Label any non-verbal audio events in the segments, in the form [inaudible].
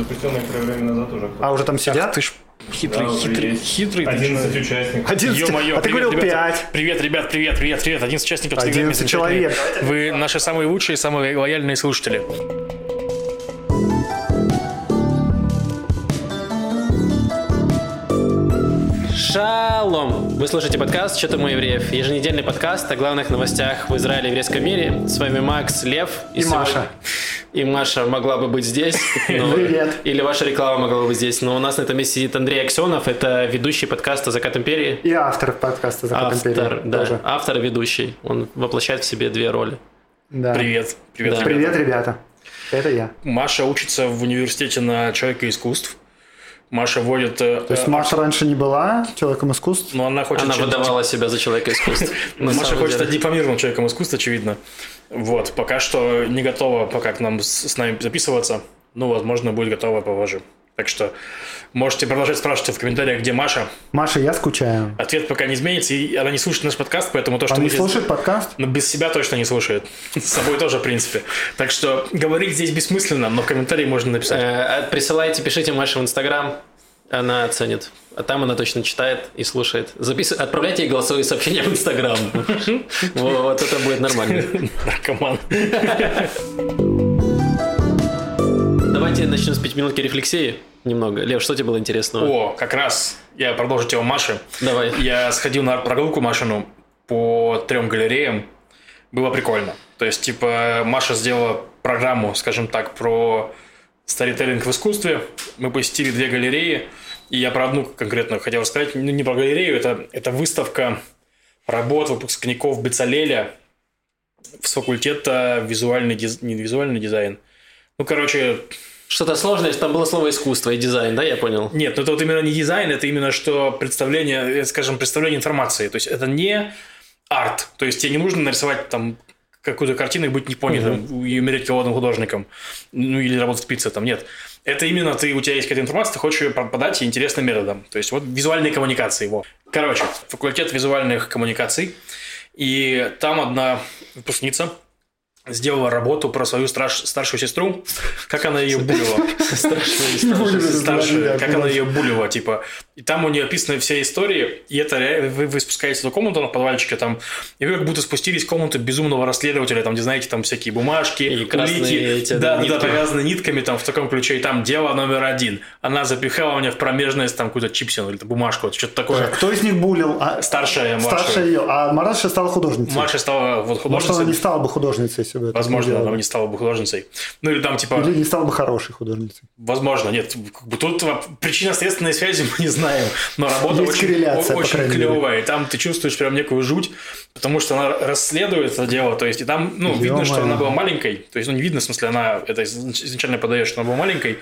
запустил некоторое время назад уже. А уже там сидят? Ты ж хитрый, Да, хитрый, есть. хитрый. ты 11 чё? участников. 11? Ё-моё, а ты говорил ребята. 5. Привет, ребят, привет, привет, привет. 11 участников. всегда 11 вместе человек. Вы наши самые лучшие, самые лояльные слушатели. Шалом! Вы слушаете подкаст «Что там у евреев?» Еженедельный подкаст о главных новостях в Израиле и еврейском мире. С вами Макс, Лев И Маша. И Маша могла бы быть здесь. но- Привет. Или ваша реклама могла бы быть здесь. Но у нас на этом месте сидит Андрей Аксенов. Это ведущий подкаста «Закат империи». И автор подкаста «Закат Автор, империи». да, тоже. автор и ведущий. Он воплощает в себе две роли. Да. Привет. Привет, Да. ребята. Привет, ребята. Это я. Маша учится в университете на человека искусств. Маша водит... То есть Маша раньше не была человеком искусств? Но она хочет... Она выдавала себя за человека искусства. [laughs] На Маша хочет дипломированным человеком искусства, очевидно. Вот, пока что не готова пока к нам с, с нами записываться. Ну, возможно, будет готова попозже. Так что можете продолжать спрашивать в комментариях, где Маша. Маша, я скучаю. Ответ пока не изменится, и она не слушает наш подкаст, поэтому то, что Она не здесь- слушает подкаст? Ну, без себя точно не слушает. [laughs] С собой тоже, в принципе. Так что говорить здесь бессмысленно, но в комментарии можно написать. Э, Присылайте, пишите Маше в Инстаграм. Она оценит. А там она точно читает и слушает. Запис... Отправляйте ей голосовые сообщения в Инстаграм. [laughs] Вот это будет нормально. Наркоман. Давайте начнем с пятиминутки рефлексии немного. Лев, что тебе было интересного? О, как раз я продолжу тему Маши. Давай. Я сходил на прогулку Машину по трем галереям. Было прикольно. То есть, типа, Маша сделала программу, скажем так, про старителлинг в искусстве. Мы посетили две галереи. И я про одну конкретно хотел сказать. Ну, не про галерею, это, это выставка работ выпускников Бецалеля с факультета визуальный, диз- не визуальный дизайн. Ну, короче, Что-то сложное, там было слово искусство и дизайн, да, я понял? нет, ну это вот именно не дизайн, это именно что представление, скажем, представление информации. То есть это не арт. То есть тебе не нужно нарисовать там какую-то картину и быть непонятым и умереть голодным художником. Ну или работать в пицце там. Нет. Это именно ты, у тебя есть какая-то информация, ты хочешь ее подать интересным методом. То есть вот визуальные коммуникации. Во. Короче, факультет визуальных коммуникаций. И там одна выпускница сделала работу про свою страш- старшую сестру, как она ее булила. Старшая, как она ее булила, типа. И там у нее описаны все истории, и это вы, вы спускаетесь в эту комнату на подвальчике, там, и вы как будто спустились в комнату безумного расследователя, там, где, знаете, там всякие бумажки, И эти, да, да, повязаны нитками, там, в таком ключе, и там дело номер один. Она запихала мне в промежность, там, какую-то чипсину или бумажку, вот, что-то такое. Кто из них булил? А, Старшая, младшая. старшая ее. А младшая стала художницей. Младшая стала вот Может, она художницей. не стала бы художницей, если бы это Возможно, она делала. не стала бы художницей. Ну, или там, типа... Или не стала бы хорошей художницей. Возможно, нет. Бы тут причинно-следственной связи [laughs] мы не знаем. Но работа Есть очень, очень мере. клевая. И там ты чувствуешь прям некую жуть, потому что она расследует это дело. То есть, и там, ну, видно, что Ё-моё. она была маленькой. То есть, ну, не видно, в смысле, она это изнач- изначально подает, что она была маленькой.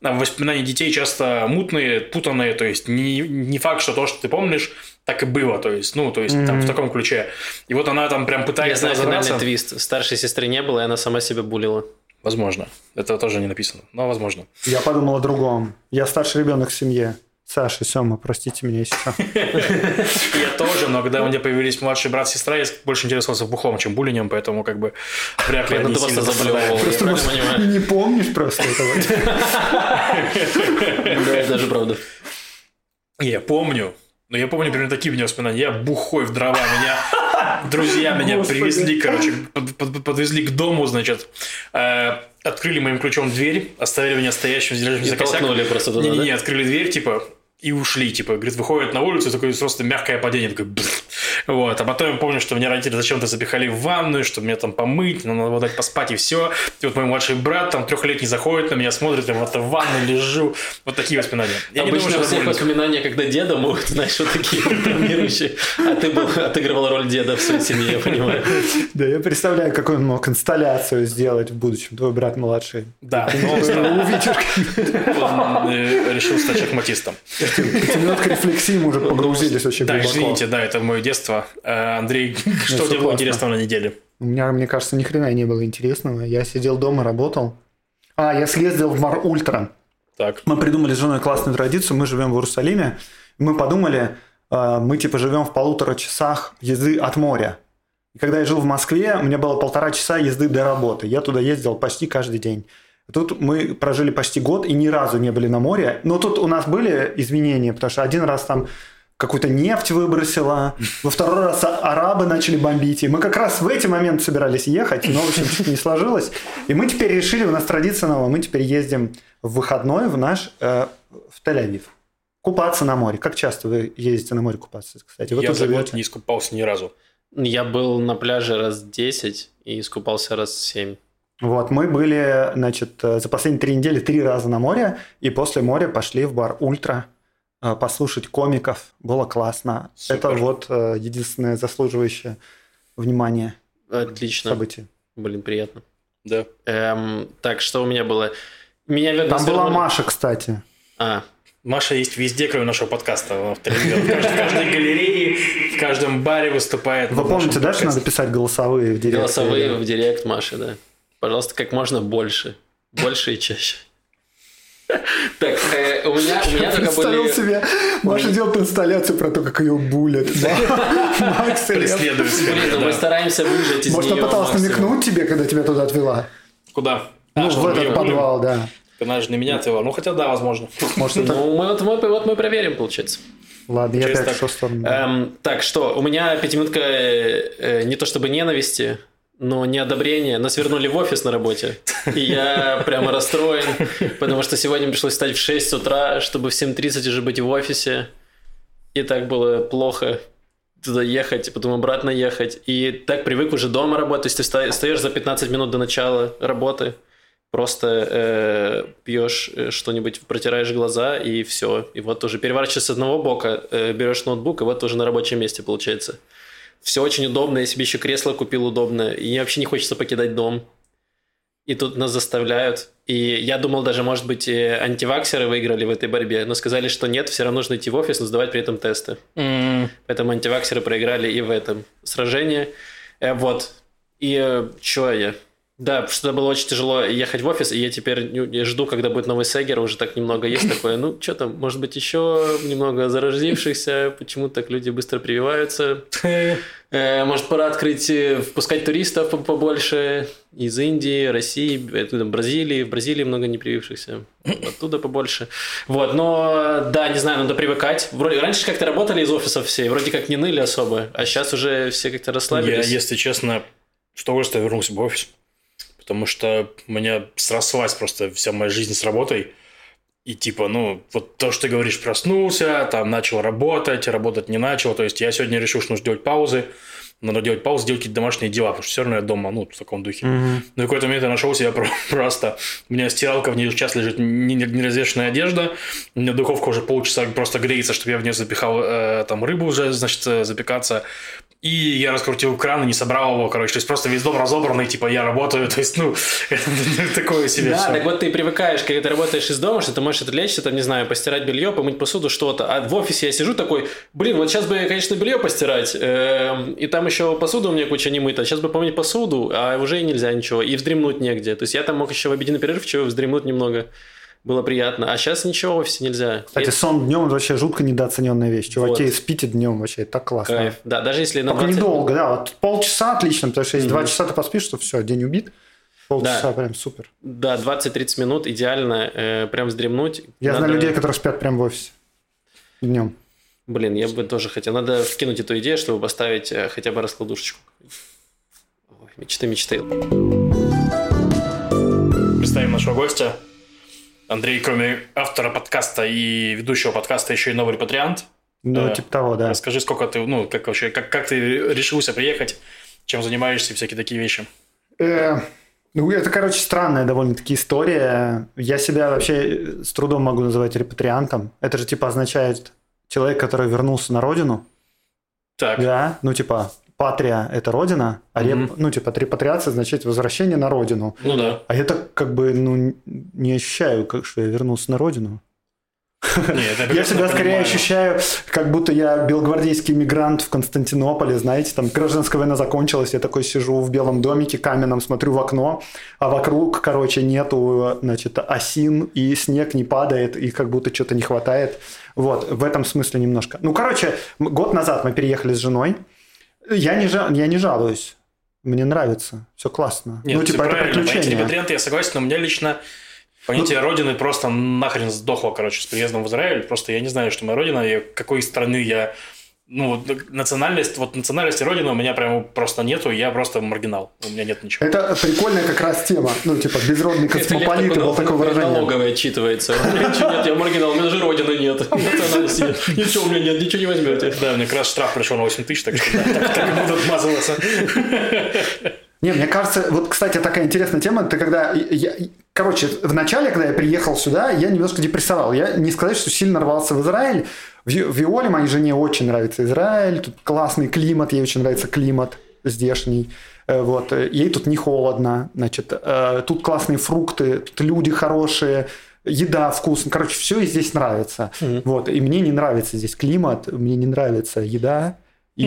Воспоминания детей часто мутные, путанные. То есть, не, не факт, что то, что ты помнишь, так и было. То есть, ну, то есть, там в таком ключе. И вот она там прям Я пытается знаю финальный твист. Старшей сестры не было, и она сама себя булила. Возможно. Это тоже не написано, но возможно. Я подумал о другом. Я старший ребенок в семье. Саша, Сема, простите меня, если что. [laughs] Я тоже, но когда у меня появились младший брат и сестра, я больше интересовался бухлом, чем буллинем, поэтому как бы вряд ли они просто сильно правильно понимаю? Не помнишь просто этого? [laughs] [laughs] Да, это даже правда. Я помню, но я помню примерно такие у меня воспоминания. Я бухой в дрова, меня друзья меня Господи. привезли, короче, под- под- подвезли к дому, значит, э, открыли моим ключом дверь, оставили меня стоящим, держащим за косяк. просто туда, Не-не-не, да? открыли дверь, типа, и ушли, типа, говорит, выходит на улицу, такое просто мягкое падение, такое, «Бф». вот, а потом я помню, что меня родители зачем-то запихали в ванную, чтобы меня там помыть, ну, надо было дать поспать и все, и вот мой младший брат, там, трехлетний, заходит на меня, смотрит, я вот в ванной лежу, вот такие воспоминания. Я не думаю, Обычно это всех больно. воспоминания, когда деда могут, [laughs] знаешь, вот такие травмирующие. А ты был, отыгрывал роль деда в своей семье, я понимаю. [laughs] Да, я представляю, какую он мог инсталляцию сделать в будущем, твой брат младший. Да, стал- Увидишь, [laughs] он, э, решил стать шахматистом. Пятиминутка рефлексии мы уже погрузились очень Да, глубоко. извините, да, это мое детство. Э, Андрей, [laughs] что всё тебе было интересного на неделе? У меня, мне кажется, ни хрена не было интересного. Я сидел дома, работал. А, я съездил в Мар Ультра. Так, Мы придумали с женой классную традицию. Мы живем в Иерусалиме. Мы подумали, э, мы типа живем в полутора часах езды от моря. И когда я жил в Москве, у меня было полтора часа езды до работы. Я туда ездил почти каждый день. Тут мы прожили почти год и ни разу не были на море. Но тут у нас были изменения, потому что один раз там какую-то нефть выбросила, во второй раз арабы начали бомбить. И мы как раз в эти моменты собирались ехать, но, в общем, что-то не сложилось. И мы теперь решили, у нас традиция новая, мы теперь ездим в выходной в наш, э, в Тель-Авив. Купаться на море. Как часто вы ездите на море купаться, кстати? Вы Я за год не искупался ни разу. Я был на пляже раз 10 и искупался раз 7. Вот, мы были, значит, э, за последние три недели три раза на море, и после моря пошли в бар «Ультра» э, послушать комиков. Было классно. Супер. Это вот э, единственное заслуживающее внимания Отлично. событие. Блин, приятно. Да. Эм, так, что у меня было? Меня верно Там была Маша, кстати. А, Маша есть везде, кроме нашего подкаста. Она в, в каждой, в каждой галерее, в каждом баре выступает. Вы помните, да, что надо писать голосовые в директ? голосовые в директ Маши, да. Пожалуйста, как можно больше. Больше и чаще. Так, э, у меня, у меня только Представил были... себе, Маша делает инсталляцию про то, как ее булят. [laughs] Макс. Преследует себя, Блин, ну мы стараемся выжать из Может, она пыталась намекнуть тебе, когда тебя туда отвела? Куда? Ну, в этот подвал, да. Она же не меня отвела. Ну, хотя да, возможно. Может, это... Ну, мы, вот, мы, вот мы проверим, получается. Ладно, я опять так. в шестую сторону. Эм, так, что, у меня пятиминутка э, э, не то чтобы ненависти, но неодобрение. Нас вернули в офис на работе. И я прямо расстроен, потому что сегодня пришлось встать в 6 утра, чтобы в 7.30 уже быть в офисе. И так было плохо туда ехать, потом обратно ехать. И так привык уже дома работать. То есть ты ста- встаешь за 15 минут до начала работы, просто э, пьешь э, что-нибудь, протираешь глаза и все. И вот уже переворачиваешься с одного бока, э, берешь ноутбук, и вот уже на рабочем месте получается. Все очень удобно, я себе еще кресло купил удобное, и мне вообще не хочется покидать дом. И тут нас заставляют. И я думал, даже, может быть, антиваксеры выиграли в этой борьбе, но сказали, что нет, все равно нужно идти в офис, но сдавать при этом тесты. М, Поэтому антиваксеры проиграли и в этом сражении. Э, вот. И что я? Да, потому что было очень тяжело ехать в офис, и я теперь не- не жду, когда будет новый Сегер, уже так немного есть [laughs] такое. Ну, что там, может быть, еще немного зарождившихся, почему так люди быстро прививаются. [laughs] Э, Может, пора открыть, э, впускать туристов по- побольше из Индии, России, оттуда, Бразилии. В Бразилии много непривившихся. [clears throat] Оттуда побольше. Вот, но да, не знаю, надо привыкать. Вроде, раньше как-то работали из офисов все, вроде как не ныли особо, а сейчас уже все как-то Я, расслабились. если честно, с удовольствием вернулся в офис. Потому что у меня срослась просто вся моя жизнь с работой. И типа, ну, вот то, что ты говоришь, проснулся, там начал работать, работать не начал. То есть я сегодня решил, что нужно делать паузы. Надо делать паузы, делать какие-то домашние дела, потому что все равно я дома, ну, в таком духе. Мгм. Но в какой-то момент я нашел себя про- [laughs] просто... У меня стиралка, в ней сейчас лежит не- не- неразвешенная одежда. У меня духовка уже полчаса просто греется, чтобы я в нее запихал э, там рыбу уже, значит, э, запекаться. И я раскрутил кран и не собрал его, короче. То есть просто весь дом разобранный, типа я работаю. [laughs] То есть, ну, это [laughs] такое себе Да, так вот ты привыкаешь, когда ты работаешь из дома, что ты можешь отвлечься, там, не знаю, постирать белье, помыть посуду, что-то. А в офисе я сижу такой, блин, вот сейчас бы, конечно, белье постирать, эм, и там еще посуда у меня куча не мыта, сейчас бы помыть посуду, а уже и нельзя ничего, и вздремнуть негде. То есть я там мог еще в обеденный перерыв чего вздремнуть немного. Было приятно. А сейчас ничего в офисе нельзя. Кстати, И- сон днем это вообще жутко недооцененная вещь. Чуваки, Вот. спите днем вообще, так классно. Кайф. Да, даже если на Только 20... недолго, да. Вот полчаса отлично, потому что если Мгм. два часа ты поспишь, то все, день убит. Полчаса Да. прям супер. Да, 20-30 минут идеально э, прям вздремнуть. Я знаю Надо- людей, которые спят прям в офисе. Днем. Блин, я бы тоже хотел. Надо вкинуть эту идею, чтобы поставить э, хотя бы раскладушечку. Ой, мечты, мечты. Представим нашего гостя. Андрей, кроме автора подкаста и ведущего подкаста, еще и новый репатриант. Ну, Да. типа того, да. Расскажи, сколько ты, ну, как вообще, как, как ты решился приехать, чем занимаешься и всякие такие вещи. Э, Ну, это, короче, странная довольно-таки история. Я себя вообще с трудом могу называть репатриантом. Это же, типа, означает человек, который вернулся на родину. Так, Да, ну, типа, патрия – это родина, а реп- Мгм. ну, типа, репатриация означает возвращение на родину. ну да. А я так, как бы, ну, не ощущаю, как что я вернулся на родину. Не, это Я себя скорее понимаю. ощущаю, как будто я белгвардейский мигрант в Константинополе, знаете, там гражданская война закончилась, я такой сижу в белом домике каменном, смотрю в окно, а вокруг, короче, нету, значит, осин, и снег не падает, и как будто что-то не хватает. Вот, в этом смысле немножко. Ну, короче, год назад мы переехали с женой. Я не, жа- я не жалуюсь. Мне нравится, все классно. Нет, ну, типа, это понятие приключение. репатрианта я согласен, но у меня лично понятие Ну, родины просто нахрен сдохло, короче, с приездом в Израиль. Просто я не знаю, что моя родина, и какой страны я... Ну, вот национальность, вот национальности родины у меня прямо просто нету, я просто маргинал, у меня нет ничего. Это прикольная как раз тема. Ну, типа, безродный космополит, было такое выражение. налоговой отчитывается. Нет, я маргинал, у меня даже родины нет. [laughs] Национальности нет. Ничего у меня нет, ничего не возьмете. Да, мне как раз штраф пришел на 8 тысяч, так что так, так и буду отмазываться. Не, мне кажется, вот, кстати, такая интересная тема, ты когда... я- короче, в начале, когда я приехал сюда, я немножко депрессовал. Я не сказать, что сильно рвался в Израиль. В Виоле, моей жене, очень нравится Израиль. Тут классный климат, ей очень нравится климат здешний. Э, Вот. э, Ей тут не холодно. Значит, э, тут классные фрукты, тут люди хорошие, еда вкусная. Короче, все здесь нравится. Вот. И мне не нравится здесь климат, мне не нравится еда.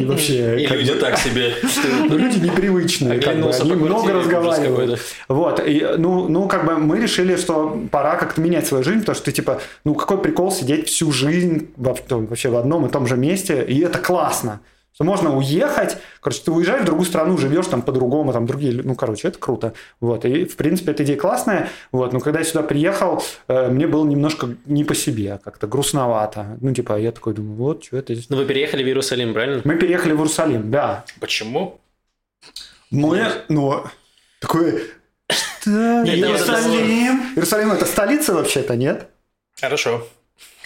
И вообще... И люди бы- так себе. [laughs] ну, люди непривычные, как бы, они много разговаривают. Вот, и, ну, ну, как бы мы решили, что пора как-то менять свою жизнь, потому что ты, типа, ну, какой прикол сидеть всю жизнь вообще в одном и том же месте, и это классно. Что можно уехать, короче, ты уезжаешь в другую страну, живешь там по-другому, там другие, ну, короче, это круто. Вот, и, в принципе, эта идея классная, вот, но когда я сюда приехал, э, мне было немножко не по себе, как-то грустновато. Ну, типа, я такой думаю, вот, что это здесь. Ну, вы переехали в Иерусалим, правильно? Мы переехали в Иерусалим, да, Почему? мы, ну, такой, что? Иерусалим? Иерусалим это столица вообще-то, нет? Хорошо.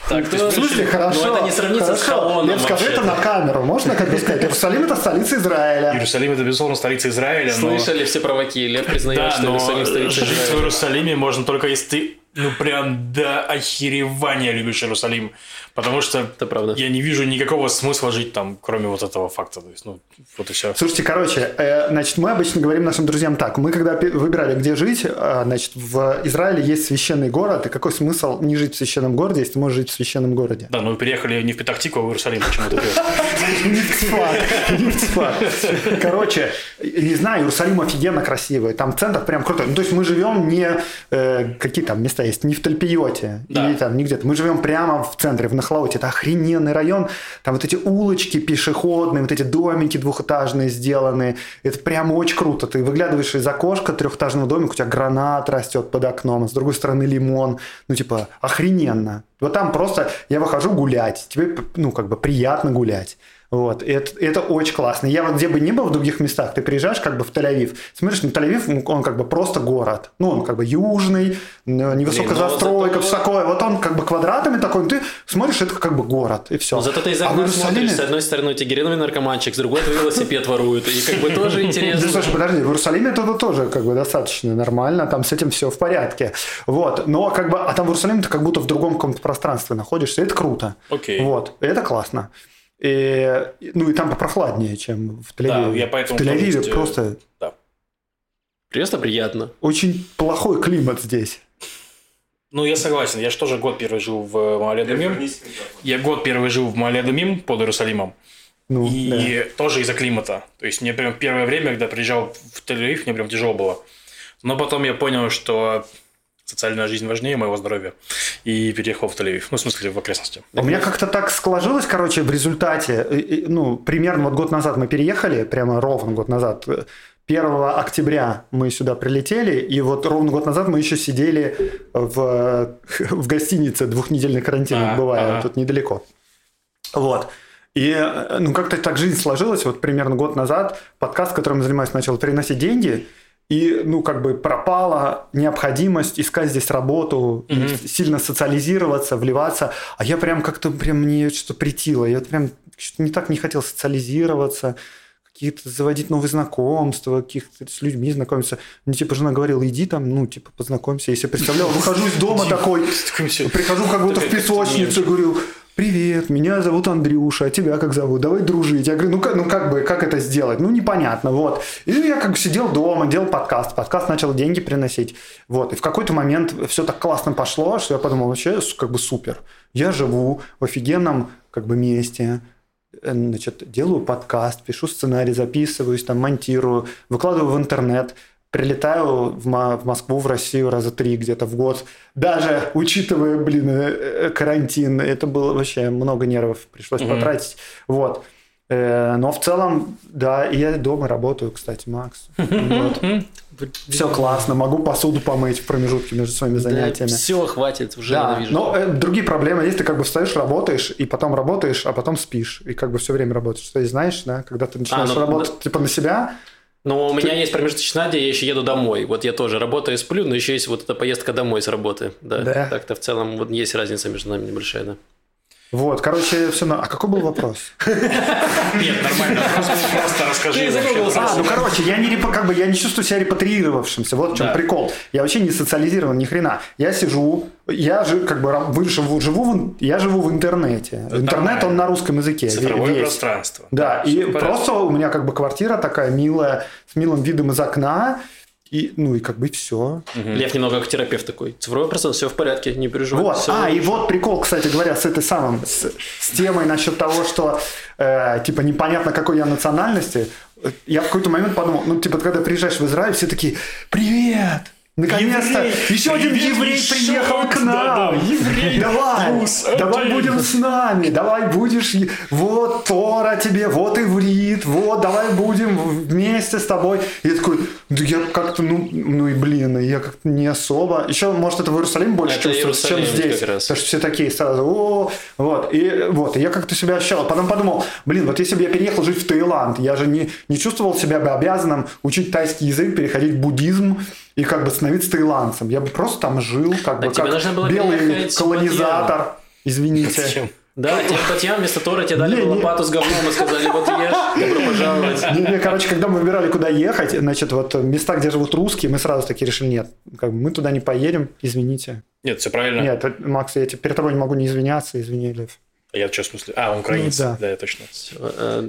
Так, Ну, то В есть, смысле, хорошо. это не сравнится с хорошо. Холоном Лев, скажи это на камеру, можно как бы сказать? Иерусалим это столица Израиля. Иерусалим это, безусловно, столица Израиля, но... Слышали все провоки, Лев признает, Да, что но Иерусалим столица жить в Израиля. Иерусалиме можно только если ты, ну, прям до охеревания любишь Иерусалим. Потому что Это правда. я не вижу никакого смысла жить там, кроме вот этого факта. То есть, ну, вот и все. Слушайте, короче, э, значит, мы обычно говорим нашим друзьям так. Мы когда выбирали, где жить, э, значит, в Израиле есть священный город, и какой смысл не жить в священном городе, если ты можешь жить в священном городе? Да, но вы переехали не в Петахтику, а в Иерусалим почему-то. [laughs] Короче, не знаю, Иерусалим офигенно красивый. Там центр прям крутой. Ну, то есть мы живем не... э, какие там места есть? Не в Тальпиоте. Или там не где-то. Мы живем прямо в центре, в Нахлауте. Это охрененный район. Там вот эти улочки пешеходные, вот эти домики двухэтажные сделаны. Это прям очень круто. Ты выглядываешь из окошка трехэтажного домика, у тебя гранат растет под окном, а с другой стороны лимон. Ну, типа, охрененно. Вот там просто я выхожу гулять. Тебе, ну, как бы приятно гулять. Вот, и это, это очень классно. Я вот где бы ни был в других местах, ты приезжаешь как бы в Тель-Авив, смотришь на Тель-Авив, он как бы просто город. Ну, он как бы южный, невысокая Блин, ну, застройка, зато- все такое. Вот он как бы квадратами такой, ну, ты смотришь, это как бы город, и все. Но зато ты из окна смотришь, с одной стороны у тебя героиновый наркоманчик, с другой твой велосипед воруют. И как бы тоже [laughs] Да, интересно. слушай, подожди, в Иерусалиме это тоже как бы достаточно нормально, там с этим все в порядке. Вот, но как бы, а там в Иерусалиме ты как будто в другом каком-то пространстве находишься, это круто. Окей. Вот, это классно. И, ну и там попрохладнее, чем в Тель-Авиве. Да, я поэтому в Тель-Авиве тоже, э, просто Да. Просто приятно. очень плохой климат здесь. Ну, я согласен. Я же тоже год первый жил в Маале-Думим. Я год первый жил в Маале-Думим под Иерусалимом. Ну, И да. тоже из-за климата. То есть мне прям первое время, когда приезжал в Тель-Авив, мне прям тяжело было. Но потом я понял, что социальная жизнь важнее моего здоровья. И переехал в Тель-Авив. Ну, в смысле, в окрестности. У меня как-то так сложилось, короче, в результате, и- и, ну, примерно вот год назад мы переехали, прямо ровно год назад, 1 октября мы сюда прилетели, и вот ровно год назад мы еще сидели в, [laughs] в гостинице, двухнедельный карантин А, бывает, ага. тут недалеко. Вот. И э, ну как-то так жизнь сложилась, вот примерно год назад подкаст, которым я занимаюсь, начал приносить деньги, и, ну, как бы пропала необходимость искать здесь работу, Мгм. сильно социализироваться, вливаться. А я прям как-то прям мне что-то притило. Я прям что-то не так не хотел социализироваться, какие-то заводить новые знакомства, каких-то с людьми знакомиться. Мне типа жена говорила, иди там, ну, типа, познакомься. Я себе представлял, выхожу из дома такой, Прихожу как будто в песочницу, говорю, привет, меня зовут Андрюша, а тебя как зовут? Давай дружить. Я говорю, ну как, ну как бы, как это сделать? Ну непонятно, вот. И я как бы сидел дома, делал подкаст, подкаст начал деньги приносить, вот. И в какой-то момент все так классно пошло, что я подумал, вообще как бы супер. Я живу в офигенном как бы месте, э, значит, делаю подкаст, пишу сценарий, записываюсь, там монтирую, выкладываю в интернет, прилетаю в, Мо- в Москву, в Россию раза три где-то в год. Даже учитывая, блин, э, э, карантин, это было вообще много нервов пришлось Мгм. потратить. Вот. Э, Но в целом, да, я дома работаю, кстати, Макс. [laughs] Вот. Все классно, могу посуду помыть в промежутке между своими занятиями. все, хватит, уже Да, ненавижу. но э, другие проблемы есть, ты как бы встаешь, работаешь, и потом работаешь, а потом спишь, и как бы все время работаешь. То есть, знаешь, да, когда ты начинаешь ну, работать типа на себя, Но у меня есть промежуточная, где я еще еду домой. Вот я тоже работаю и сплю, но еще есть вот эта поездка домой с работы. Да. Да. Так-то в целом вот есть разница между нами небольшая, да. Вот, короче, все. А какой был вопрос? Нет, нормально. Просто, просто расскажи. А, ну короче, я не как бы я не чувствую себя репатриировавшимся. Вот в чем прикол. Я вообще не социализирован ни хрена. Я сижу, я же как бы ра- вы- живу, я живу в интернете. Интернет он на русском языке. Цифровое весь. пространство. Да, и просто у меня как бы квартира такая милая, с милым видом из окна, и ну и как бы все. Лев немного как терапевт такой. Цифровой процесс, все в порядке, не переживай. Вот. а, и хорошо». вот прикол, кстати говоря, с этой самым, с, с темой насчет того, что э, типа непонятно какой я национальности. Я в какой-то момент подумал, ну типа когда приезжаешь в Израиль, все такие, привет! Наконец-то Еврей! еще один еврей еще приехал к нам. да-да, еврей, давай, давай один. будем с нами, давай будешь, вот Тора тебе, вот иврит, вот давай будем вместе с тобой. И я такой, да я как-то, ну, ну и блин, я как-то не особо. Еще, может, это в Иерусалиме больше Это чувствуется, чем Иерусалим здесь. как раз. Потому что все такие сразу, о, вот, и вот, и я как-то себя ощущал. Потом подумал, блин, вот если бы я переехал жить в Таиланд, я же не, не чувствовал себя бы обязанным учить тайский язык, переходить в буддизм и как бы становиться таиландцем. Я бы просто там жил, как бы тебе как белый переехать колонизатор. Извините. Зачем? Да, тебе Татьяна вместо Тора тебе дали Не, бы не. лопату с говном и сказали, вот ешь, добро пожаловать. Не, не, короче, когда мы выбирали, куда ехать, значит, вот места, где живут русские, мы сразу таки решили, нет, как бы мы туда не поедем, извините. Нет, все правильно. Нет, Макс, я тебе- перед тобой не могу не извиняться, извини, Лев. Я что, в смысле? А, украинец. Ну, да. да. я точно.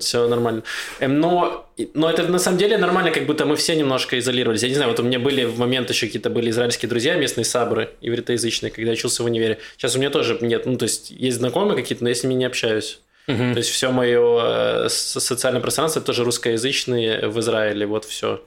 Все нормально. Эм, Но, но это на самом деле нормально, как будто мы все немножко изолировались. Я не знаю, вот у меня были в момент еще какие-то были израильские друзья, местные сабры, ивритоязычные, когда я учился в универе. Сейчас у меня тоже нет, ну то есть есть знакомые какие-то, но я с ними не общаюсь. Мгм. То есть все мое э, со- социальное пространство это тоже русскоязычные в Израиле, вот все.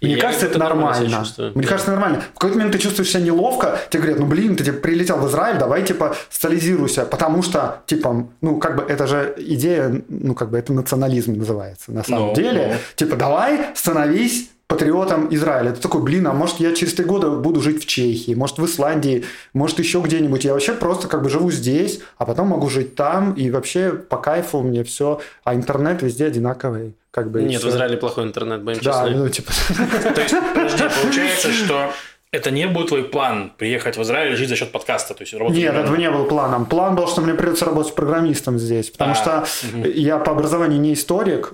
Мне кажется, это нормально. Мне кажется, нормально. В какой-то момент ты чувствуешь себя неловко, тебе говорят, ну блин, ты типа, прилетел в Израиль, давай типа социализируйся, потому что, типа, ну как бы это же идея, ну как бы это национализм называется на самом Ну, деле. ну. Типа, давай становись патриотом Израиля. Ты такой, блин, а может я через три года буду жить в Чехии, может в Исландии, может еще где-нибудь. Я вообще просто как бы живу здесь, а потом могу жить там, и вообще по кайфу мне все. А интернет везде одинаковый. Как бы, Нет, в всё. Израиле плохой интернет, будем Да, честны. ну типа... То есть, подожди, [laughs] получается, что это не был твой план приехать в Израиль и жить за счет подкаста, то есть работать Нет, этого не был планом. План был, что мне придется работать программистом здесь, потому А, что я по образованию не историк,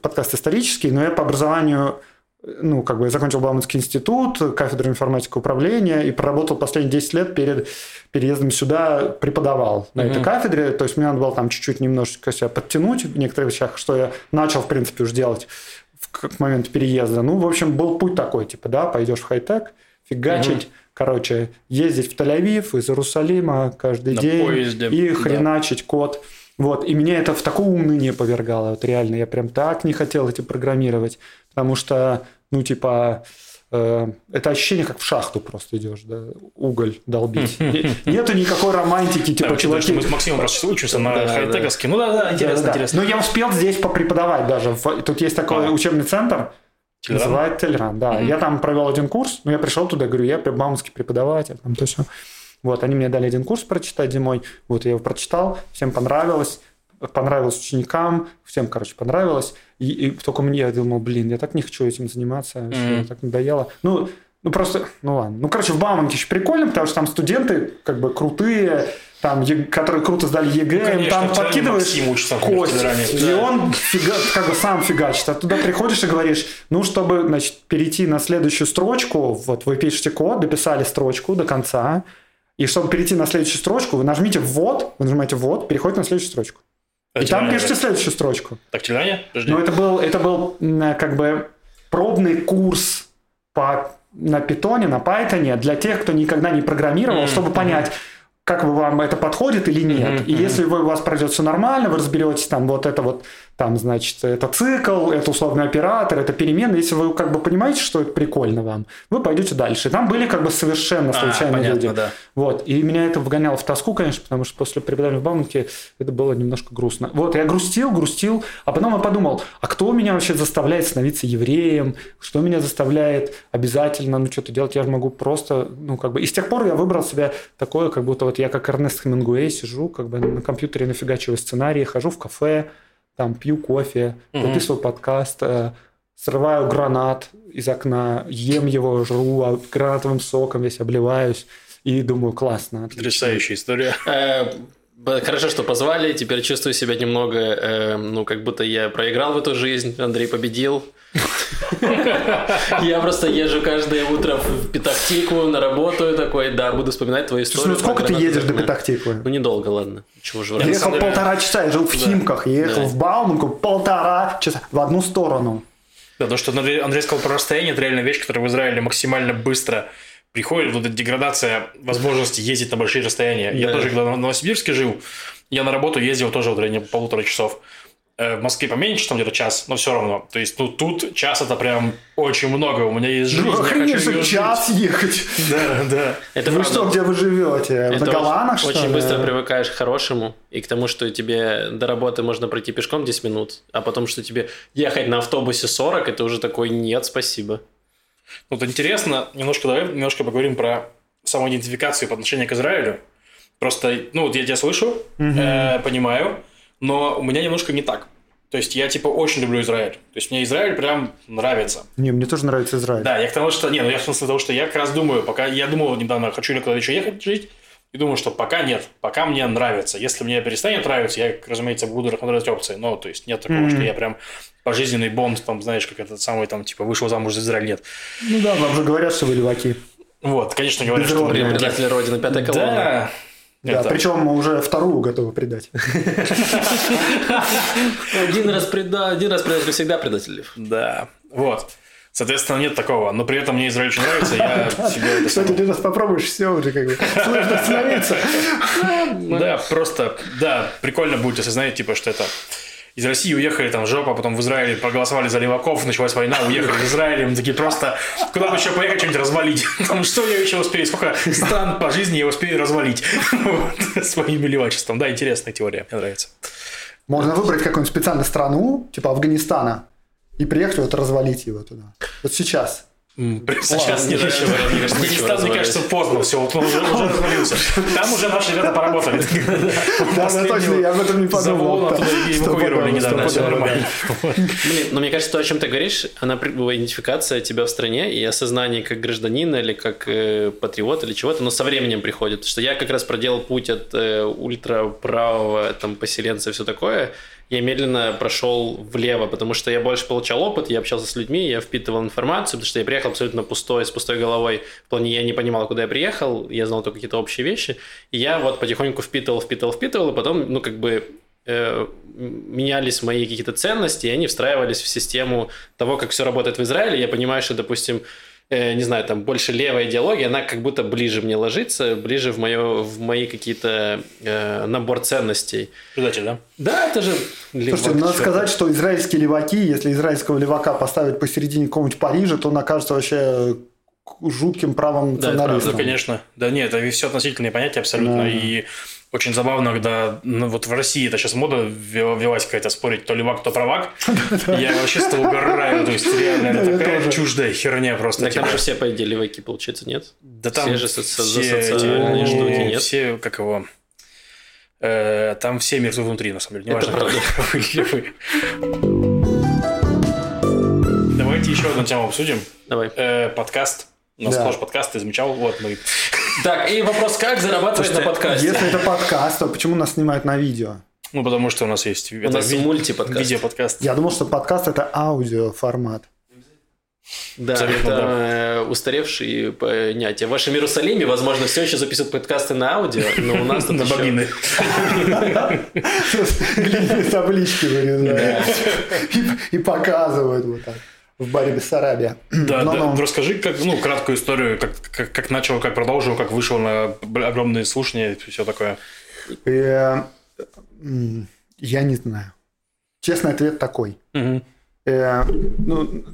подкаст исторический, но я по образованию ну, как бы я закончил Бауманский институт, кафедру информатики управления и проработал последние 10 лет перед переездом сюда, преподавал на этой кафедре, то есть мне надо было там чуть-чуть немножечко себя подтянуть в некоторых вещах, что я начал, в принципе, уже делать в к- моменту переезда. Ну, в общем, был путь такой, типа, да, пойдешь в хай-тек, фигачить, короче, ездить в Тель-Авив из Иерусалима каждый На день поезде, и да. хреначить код. Вот, и меня это в такое уныние повергало, вот реально, я прям так не хотел эти программировать, потому что, ну, типа, э, это ощущение, как в шахту просто идешь, да, уголь долбить. Не- Нету никакой романтики, типа, чуваки, мы с Максимом просто учимся на хай-тековске. Ну да, да, интересно, интересно. Но я успел здесь попреподавать даже. Тут есть такой учебный центр, Телеграм? называется Телеграм, да. Я там провел один курс, но я пришел туда, говорю, я прям бауманский преподаватель, там то все. Вот, они мне дали один курс прочитать зимой, вот я его прочитал, всем понравилось, понравилось ученикам, всем, короче, понравилось. И, и только мне я думал, блин, я так не хочу этим заниматься, Мгм. так надоело. Ну, ну просто, ну ладно. Ну, короче, в Бауманке еще прикольно, потому что там студенты как бы крутые, там, которые круто сдали ЕГЭ, Ну, Конечно, там подкидываешь кость, Телеграме. и он фига- как бы сам фигачит. А туда приходишь и говоришь, ну, чтобы, значит, перейти на следующую строчку, вот вы пишете код, дописали строчку до конца, и чтобы перейти на следующую строчку, вы нажмите «ввод», вы нажимаете «ввод», переходите на следующую строчку. И там пишите следующую строчку. Так? Подожди. Но это был, это был как бы пробный курс по, на питоне, на Python для тех, кто никогда не программировал, Мгм, чтобы понять, как бы вам это подходит или нет. И если вы, у вас пройдет все нормально, вы разберетесь там вот это вот, там, значит, это цикл, это условный оператор, это перемены, если вы как бы понимаете, что это прикольно вам, вы пойдете дальше. Там были как бы совершенно случайные понятно, люди. да. Вот. И меня это вгоняло в тоску, конечно, потому что после преподавания в Бауманке это было немножко грустно. Вот, я грустил, грустил, а потом я подумал, а кто меня вообще заставляет становиться евреем? Что меня заставляет обязательно, ну, что-то делать? Я же могу просто, ну, как бы... И с тех пор я выбрал себе такое, как будто вот я как Эрнест Хемингуэй сижу, как бы на компьютере нафигачиваю сценарии, хожу в кафе, там пью кофе, записываю подкаст, э, срываю гранат из окна, ем его, жру, а гранатовым соком весь обливаюсь. И думаю, классно. отлично. Потрясающая история. Э, Хорошо, что позвали. Теперь чувствую себя немного, э, ну, как будто я проиграл в эту жизнь. Андрей победил. Я просто езжу каждое утро в Петахтику на работу и такой, да, буду вспоминать твою историю. ну сколько ты едешь до. Петахтиквы? Ну, недолго, ладно. Чего же Я ехал полтора часа, я жил в Химках, я ехал в Бауманку полтора часа в одну сторону. Да, то, что Андрей, Андрей сказал про расстояние, это реально вещь, которая в Израиле максимально быстро приходит. Вот эта деградация возможности ездить на большие расстояния. Я тоже, когда в Новосибирске жил, я на работу ездил тоже в районе полутора часов. Э, В Москве поменьше, там где-то час, но все равно. То есть, ну, тут час это прям очень много. У меня есть жизнь. Ну, охренеть, час ехать. жить. Да, да. Это Вы что, где вы живете? На Голанах, что очень быстро привыкаешь к хорошему и к тому, что тебе до работы можно пройти пешком 10 минут, а потом, что тебе ехать на автобусе 40, это уже такой нет, спасибо. Вот интересно, немножко давай немножко поговорим про самоидентификацию по отношению к Израилю. Просто, ну, вот я тебя слышу, э, понимаю, но у меня немножко не так. То есть я типа очень люблю Израиль. То есть мне Израиль прям нравится. Не, мне тоже нравится Израиль. Да, я к тому, что... Не, ну я в смысле того, что я как раз думаю, пока... Я думал недавно, хочу ли куда-то еще ехать жить, и думаю, что пока нет, пока мне нравится. Если мне перестанет нравиться, я, разумеется, буду рассматривать опции. Но, то есть, нет такого, Мгм. что я прям пожизненный бонд, там, знаешь, как этот самый, там, типа, вышел замуж за Израиль, нет. Ну да, вам же говорят, что вы леваки. Вот, конечно, говорят, что... Безродные. мы Предатели Родины, пятая колонна. Да. Да, Это- причем мы уже вторую готовы предать. Один раз преда, один раз предатель, всегда предатель. Да. Вот. Соответственно, нет такого. Но при этом мне Израиль очень нравится, я [laughs] себе Кстати, ты раз попробуешь, все уже как бы сложно остановиться. Да, просто, да, прикольно будет, если знаете, типа, что это из России уехали там в жопу, а потом в Израиле проголосовали за леваков, началась война, уехали в Израиль, мы такие просто, куда бы еще поехать, что-нибудь развалить. [laughs] Что я еще успею, сколько стран по жизни я успею развалить [laughs] Вот, своим левачеством. Да, интересная теория, мне нравится. Можно выбрать какую-нибудь специальную страну, типа Афганистана, и приехать вот развалить его туда. Вот сейчас. Сейчас не нечего, знаю. мне кажется, нечего Афганистан, мне кажется, поздно все, он уже, уже [laughs] развалился. Там уже наши ребята поработали. Да, да, точно, я об этом не подумал. Оттуда эвакуировали недавно, все нормально. Но мне кажется, то, о чем ты говоришь, она идентификация тебя в стране и осознание как гражданина или как э, патриот или чего-то, но со временем приходит. Что я как раз проделал путь от э, ультраправого там, поселенца и все такое, я медленно прошел влево, потому что я больше получал опыт, я общался с людьми, я впитывал информацию, потому что я приехал абсолютно пустой, с пустой головой. В плане я не понимал, куда я приехал, я знал только какие-то общие вещи. И я вот потихоньку впитывал, впитывал, впитывал, и потом, ну, как бы э, менялись мои какие-то ценности, и они встраивались в систему того, как все работает в Израиле. Я понимаю, что, допустим, э, не знаю, там больше левая идеология, она как будто ближе мне ложится, ближе в, моё, в мои какие-то э, набор ценностей. Предатель, да? Да, это же... Слушайте, надо сказать, что израильские леваки, если израильского левака поставить посередине какого-нибудь Парижа, то он окажется вообще жутким правым Да, это Ну, националистом. конечно. Да нет, это все относительные понятия абсолютно. Да. И очень забавно, когда ну, вот в России это сейчас мода ввелась какая-то спорить, то левак, то правак. [laughs] Я вообще с того угораю. То есть реально такая чуждая херня просто. Так там типа. же все, по идее, леваки, получается, нет? Да там все же за социальные штуки, нет? Все, как его... э, там все мертвы внутри, на самом деле. Неважно, кто вы или вы. Давайте еще одну тему обсудим. Давай. Э, подкаст. У нас Да. тоже подкаст, ты замечал? Вот мы Так, и вопрос, как зарабатывать на подкасте? Если это подкаст, то почему нас снимают на видео? Ну, потому что у нас есть У нас мультиподкаст. видеоподкаст. Я думал, что подкаст это аудиоформат. Да, Абсолютно, это да. э, устаревшие понятия. В вашем Иерусалиме, возможно, все еще записывают подкасты на аудио, но у нас тут На бобины. Глиняные таблички вырезают. И показывают вот так. В баре Бессарабия. Да, Но, да. ну, Расскажи как, ну, краткую историю, как, как, как начал, как продолжил, как вышел на огромные слушания и все такое. э, м, Я не знаю. Честный ответ такой. Мгм. Э, ну,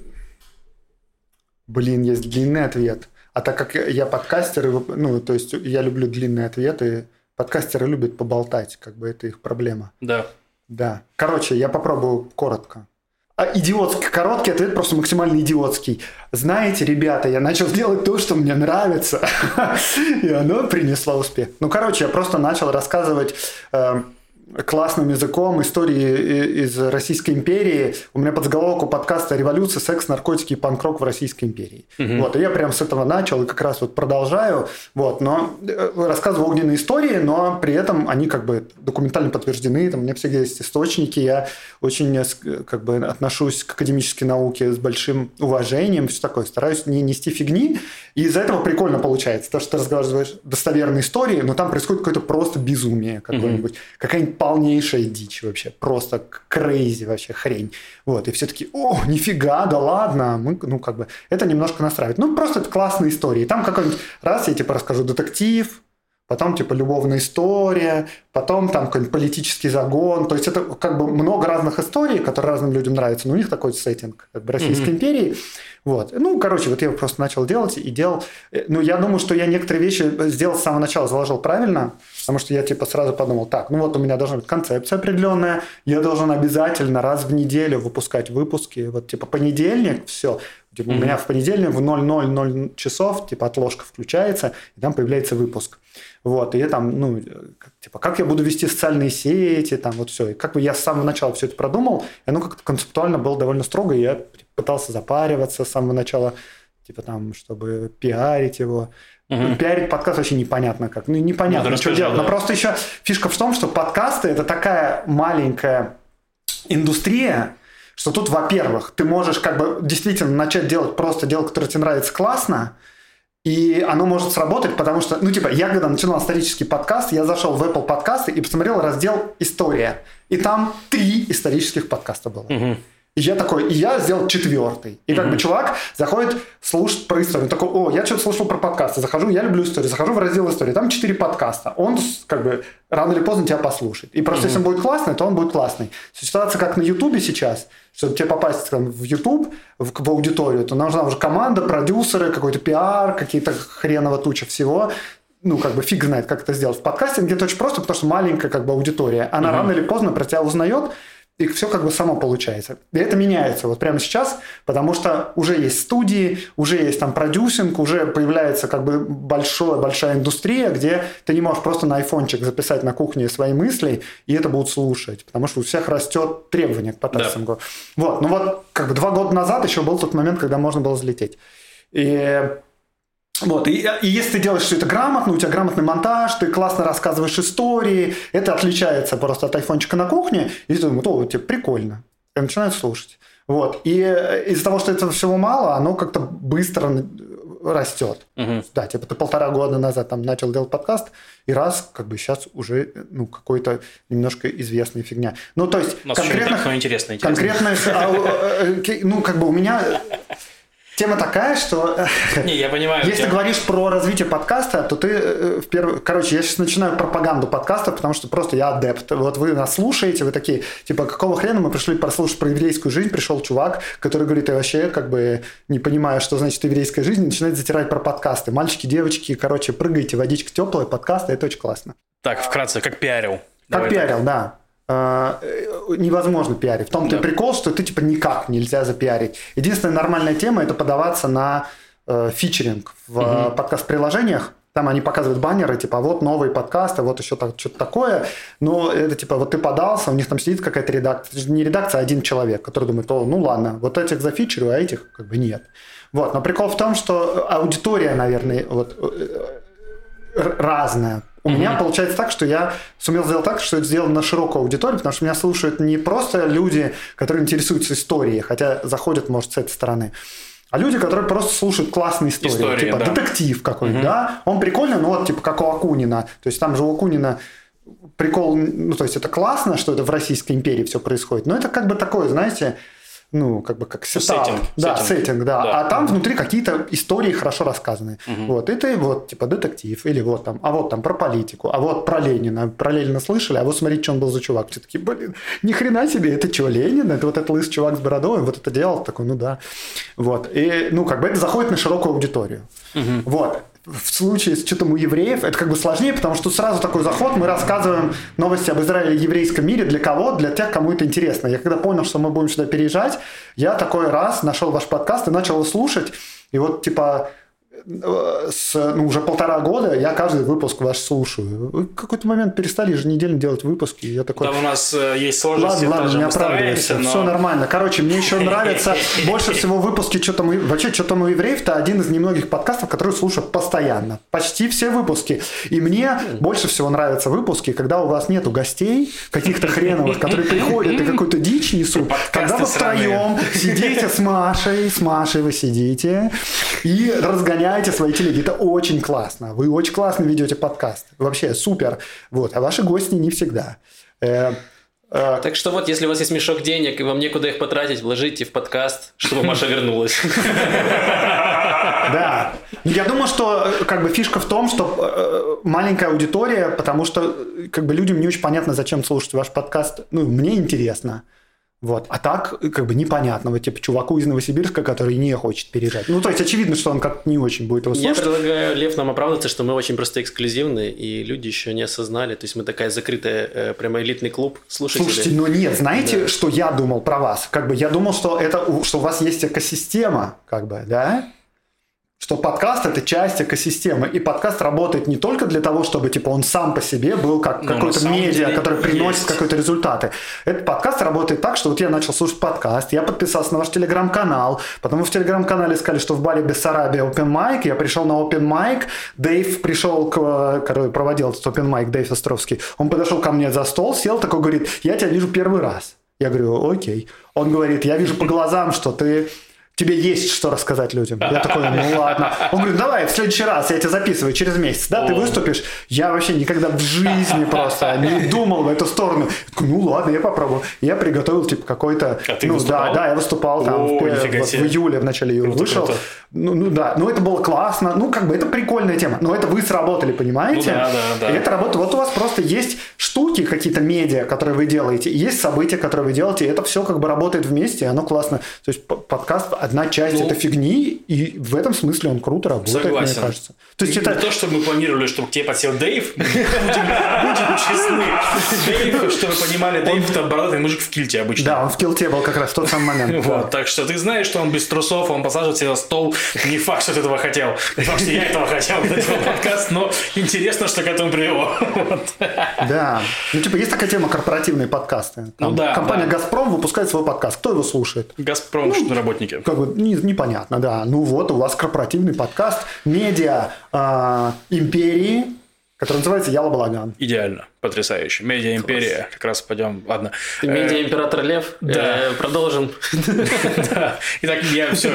блин, есть длинный ответ. А так как я подкастер, ну, то есть я люблю длинные ответы, подкастеры любят поболтать, как бы это их проблема. Да. Да. Короче, я попробую коротко. А идиотский, короткий ответ просто максимально идиотский. Знаете, ребята, я начал делать то, что мне нравится, [laughs] и оно принесло успех. Ну, короче, я просто начал рассказывать э, классным языком истории из Российской империи. У меня подзаголовок у подкаста «Революция, секс, наркотики и панк-рок в Российской империи». Вот, и я прям с этого начал и как раз вот продолжаю. Вот, но э, рассказываю огненные истории, но при этом они как бы документально подтверждены. Там у меня всегда есть источники. Я очень э, с- как бы отношусь к академической науке с большим уважением, все такое. Стараюсь не нести фигни. И из-за этого прикольно получается. То, что ты рассказываешь достоверные истории, но там происходит какое-то просто безумие какое-нибудь. Какая-нибудь полнейшая дичь вообще. Просто крейзи вообще хрень. Вот. И все таки о, нифига, да ладно. Мы, ну, как бы, это немножко настраивает. Ну, просто это классные истории. Там какой-нибудь раз я типа расскажу детектив, потом типа любовная история, потом там какой-нибудь политический загон. То есть это как бы много разных историй, которые разным людям нравятся, но у них такой сеттинг как бы Российской империи. Вот. Ну, короче, вот я просто начал делать и делал. Э, Ну, я думаю, что я некоторые вещи сделал с самого начала, заложил правильно, потому что я типа сразу подумал, так, ну вот у меня должна быть концепция определенная, я должен обязательно раз в неделю выпускать выпуски. Вот типа понедельник, все. Типа, У меня в понедельник в 00.00 часов типа отложка включается, и там появляется выпуск. Вот, и я там, ну, как, типа, как я буду вести социальные сети, там, вот все. И как бы я с самого начала все это продумал, и оно как-то концептуально было довольно строго, и я пытался запариваться с самого начала, типа, там, чтобы пиарить его. Мгм. Пиарить подкаст вообще непонятно как. Ну, Ну, непонятно, ты что делать. да. Но просто еще фишка в том, что подкасты – это такая маленькая индустрия, что тут, во-первых, ты можешь как бы действительно начать делать просто дело, которое тебе нравится классно, и оно может сработать, потому что, ну, типа, я когда начинал исторический подкаст, я зашел в Apple подкасты и посмотрел раздел «История». И там три исторических подкаста было. Мгм. И я такой, и я сделал четвертый. И как бы чувак заходит слушать про историю. Он такой, о, я что-то слушал про подкасты. Захожу, я люблю историю. Захожу в раздел истории. Там четыре подкаста. Он как бы рано или поздно тебя послушает. И просто если он будет классный, то он будет классный. Ситуация как на Ютубе сейчас. Чтобы тебе попасть там, в Ютуб, в, в аудиторию, то нужна уже команда, продюсеры, какой-то пиар, какие-то хреново туча всего ну, как бы фиг знает, как это сделать. В подкастинге это очень просто, потому что маленькая как бы аудитория. Она рано или поздно про тебя узнает, и все как бы само получается. И это меняется вот прямо сейчас, потому что уже есть студии, уже есть там продюсинг, уже появляется как бы большая, большая индустрия, где ты не можешь просто на айфончик записать на кухне свои мысли, и это будут слушать, потому что у всех растет требование к подкастингу. Вот, ну вот как бы два года назад еще был тот момент, когда можно было взлететь. И вот, и, и если ты делаешь все это грамотно, у тебя грамотный монтаж, ты классно рассказываешь истории, это отличается просто от айфончика на кухне, и ты думаешь, о, тебе прикольно. И начинают слушать. Вот. И э, из-за того, что этого всего мало, оно как-то быстро э, растет. Мгм. Да, типа ты полтора года назад там начал делать подкаст, и раз, как бы сейчас уже, э, ну, какой-то немножко известная фигня. Ну, то есть У нас еще не конкретных... так, но интересно, интересно. Конкретно, а, э, э, ну, как бы у меня тема такая, что э, Не, я понимаю. если ты говоришь про развитие подкаста, то ты э, в первую... Короче, я сейчас начинаю пропаганду подкаста, потому что просто я адепт. Вот вы нас слушаете, вы такие, типа, какого хрена мы пришли прослушать про еврейскую жизнь, пришел чувак, который говорит, я вообще как бы не понимаю, что значит еврейская жизнь, начинает затирать про подкасты. Мальчики, девочки, короче, прыгайте, водичка теплая, подкасты, это очень классно. Так, вкратце, как пиарил. Как Давай пиарил, да. Э, Невозможно пиарить. В том-то и Да. прикол, что ты типа никак нельзя запиарить. Единственная нормальная тема это подаваться на э, фичеринг в э, подкаст-приложениях. Там они показывают баннеры, типа, вот новые подкасты, вот еще так, что-то такое. Но это типа, вот ты подался, у них там сидит какая-то редакция. Не редакция, а один человек, который думает, о, ну ладно, вот этих зафичерю, а этих как бы нет. Вот. Но прикол в том, что аудитория, наверное, вот, э, разная. У меня получается так, что я сумел сделать так, что это сделано на широкую аудиторию, потому что меня слушают не просто люди, которые интересуются историей, хотя заходят, может, с этой стороны, а люди, которые просто слушают классные истории. Истории, типа да. детектив какой-нибудь, да? Он прикольный, ну вот типа как у Акунина. То есть там же у Акунина прикол, ну то есть это классно, что это в Российской империи все происходит, но это как бы такое, знаете, ну, как бы как setup. сеттинг, Да, сеттинг. сеттинг, да. Да. А там внутри какие-то истории хорошо рассказаны. Вот, и ты вот, типа, детектив, или вот там, а вот там про политику, а вот про Ленина. Про Ленина слышали, а вот смотрите, что он был за чувак. Все такие, блин, ни хрена себе, это что, Ленин? Это вот этот лысый чувак с бородой, вот это делал? Такой, ну да. Вот, и, ну, как бы это заходит на широкую аудиторию. Вот. В случае с что-то у евреев это как бы сложнее, потому что сразу такой заход, мы рассказываем новости об Израиле и еврейском мире для кого? Для тех, кому это интересно. Я когда понял, что мы будем сюда переезжать, я такой раз нашел ваш подкаст и начал его слушать, и вот типа с, ну, уже полтора года я каждый выпуск ваш слушаю. Вы в какой-то момент перестали еженедельно делать выпуски, я такой... Там у нас э, есть сложности, Ладно, ладно, не оправдывайся, стараемся, все но- нормально. Короче, мне еще нравится [laughs] больше всего выпуски «Что там у... Вообще, «Что там у евреев» это один из немногих подкастов, которые слушаю постоянно. Почти все выпуски. И мне больше всего нравятся выпуски, когда у вас нету гостей, каких-то хреновых, которые приходят и какую-то дичь несут. Когда вы втроем сидите с Машей, с Машей вы сидите и разгоняете свои телеги. Это очень классно. Вы очень классно ведете подкаст. Вообще супер. Вот. А ваши гости не всегда. Э, э, Так что вот, если у вас есть мешок денег, и вам некуда их потратить, вложите в подкаст, чтобы Маша вернулась. Да. Я думаю, что э, как бы фишка в том, что маленькая аудитория, потому что как бы людям не очень понятно, зачем слушать ваш подкаст. Ну, мне интересно. Вот. А так, э, как бы непонятно. Вот, типа, чуваку из Новосибирска, который не хочет переезжать. Ну, то есть, очевидно, что он как-то не очень будет его Я слушать. предлагаю, Лев, нам оправдаться, что мы очень просто эксклюзивны, и люди еще не осознали. То есть мы такая закрытая, э, прямо элитный клуб слушателей. Слушайте, ну нет, знаете, что я думал про вас? Как бы я думал, что это что у вас есть экосистема, как бы, да? Что подкаст это часть экосистемы. И подкаст работает не только для того, чтобы типа он сам по себе был как Ну, на какой-то медиа, который приносит какой-то результаты. Этот подкаст работает так, что вот я начал слушать подкаст, я подписался на ваш телеграм-канал, потом вы в телеграм-канале сказали, что в Бали Бессарабия open mic, я пришел на open mic, Дэйв пришел, к, который проводил этот open mic, Дэйв Островский, он подошел ко мне за стол, сел такой, говорит, я тебя вижу первый раз. Я говорю, окей. Он говорит, я вижу по глазам, что ты тебе есть что рассказать людям. Я такой, ну ладно. Он говорит, давай, в следующий раз я тебя записываю через месяц, да, ты выступишь. Я вообще никогда в жизни просто не думал в эту сторону. Такой, ну ладно, я попробую. Я приготовил, типа, какой-то... А ты ну выступал? да, да, я выступал там О, в, вот в июле, в начале июля Круто, вышел. круто. Ну, ну да, ну это было классно. Ну, как бы это прикольная тема. Но это вы сработали, понимаете? Ну да, да, да. И это работа. Вот у вас просто есть штуки, какие-то медиа, которые вы делаете, есть события, которые вы делаете, и это все как бы работает вместе, и оно классно. То есть подкаст одна часть Ну, этой фигни, и в этом смысле он круто работает, Согласен. мне кажется. То есть Не это то, что мы планировали, чтобы к тебе подсел Дэйв. Будем честны. Дэйв, чтобы вы понимали, Дэйв это бородатый мужик в кильте обычно. да, он в килте был как раз в тот самый момент. Вот, так что ты знаешь, что он без трусов, он посаживает тебя на стол. Не факт, что ты этого хотел. Не факт, что я этого хотел, делал подкаст, но интересно, что к этому привело. Да. Ну, типа, есть такая тема корпоративные подкасты. Ну да, Компания. «Газпром» выпускает свой подкаст. Кто его слушает? Газпром, что работники. Как бы не- непонятно, да. Ну вот, у вас корпоративный подкаст медиа а, империи, который называется Яла Балаган. Идеально, потрясающе. Медиа империя. Как раз пойдем. Ладно. Медиа Император Лев. да. Э, Продолжим. Итак, я все,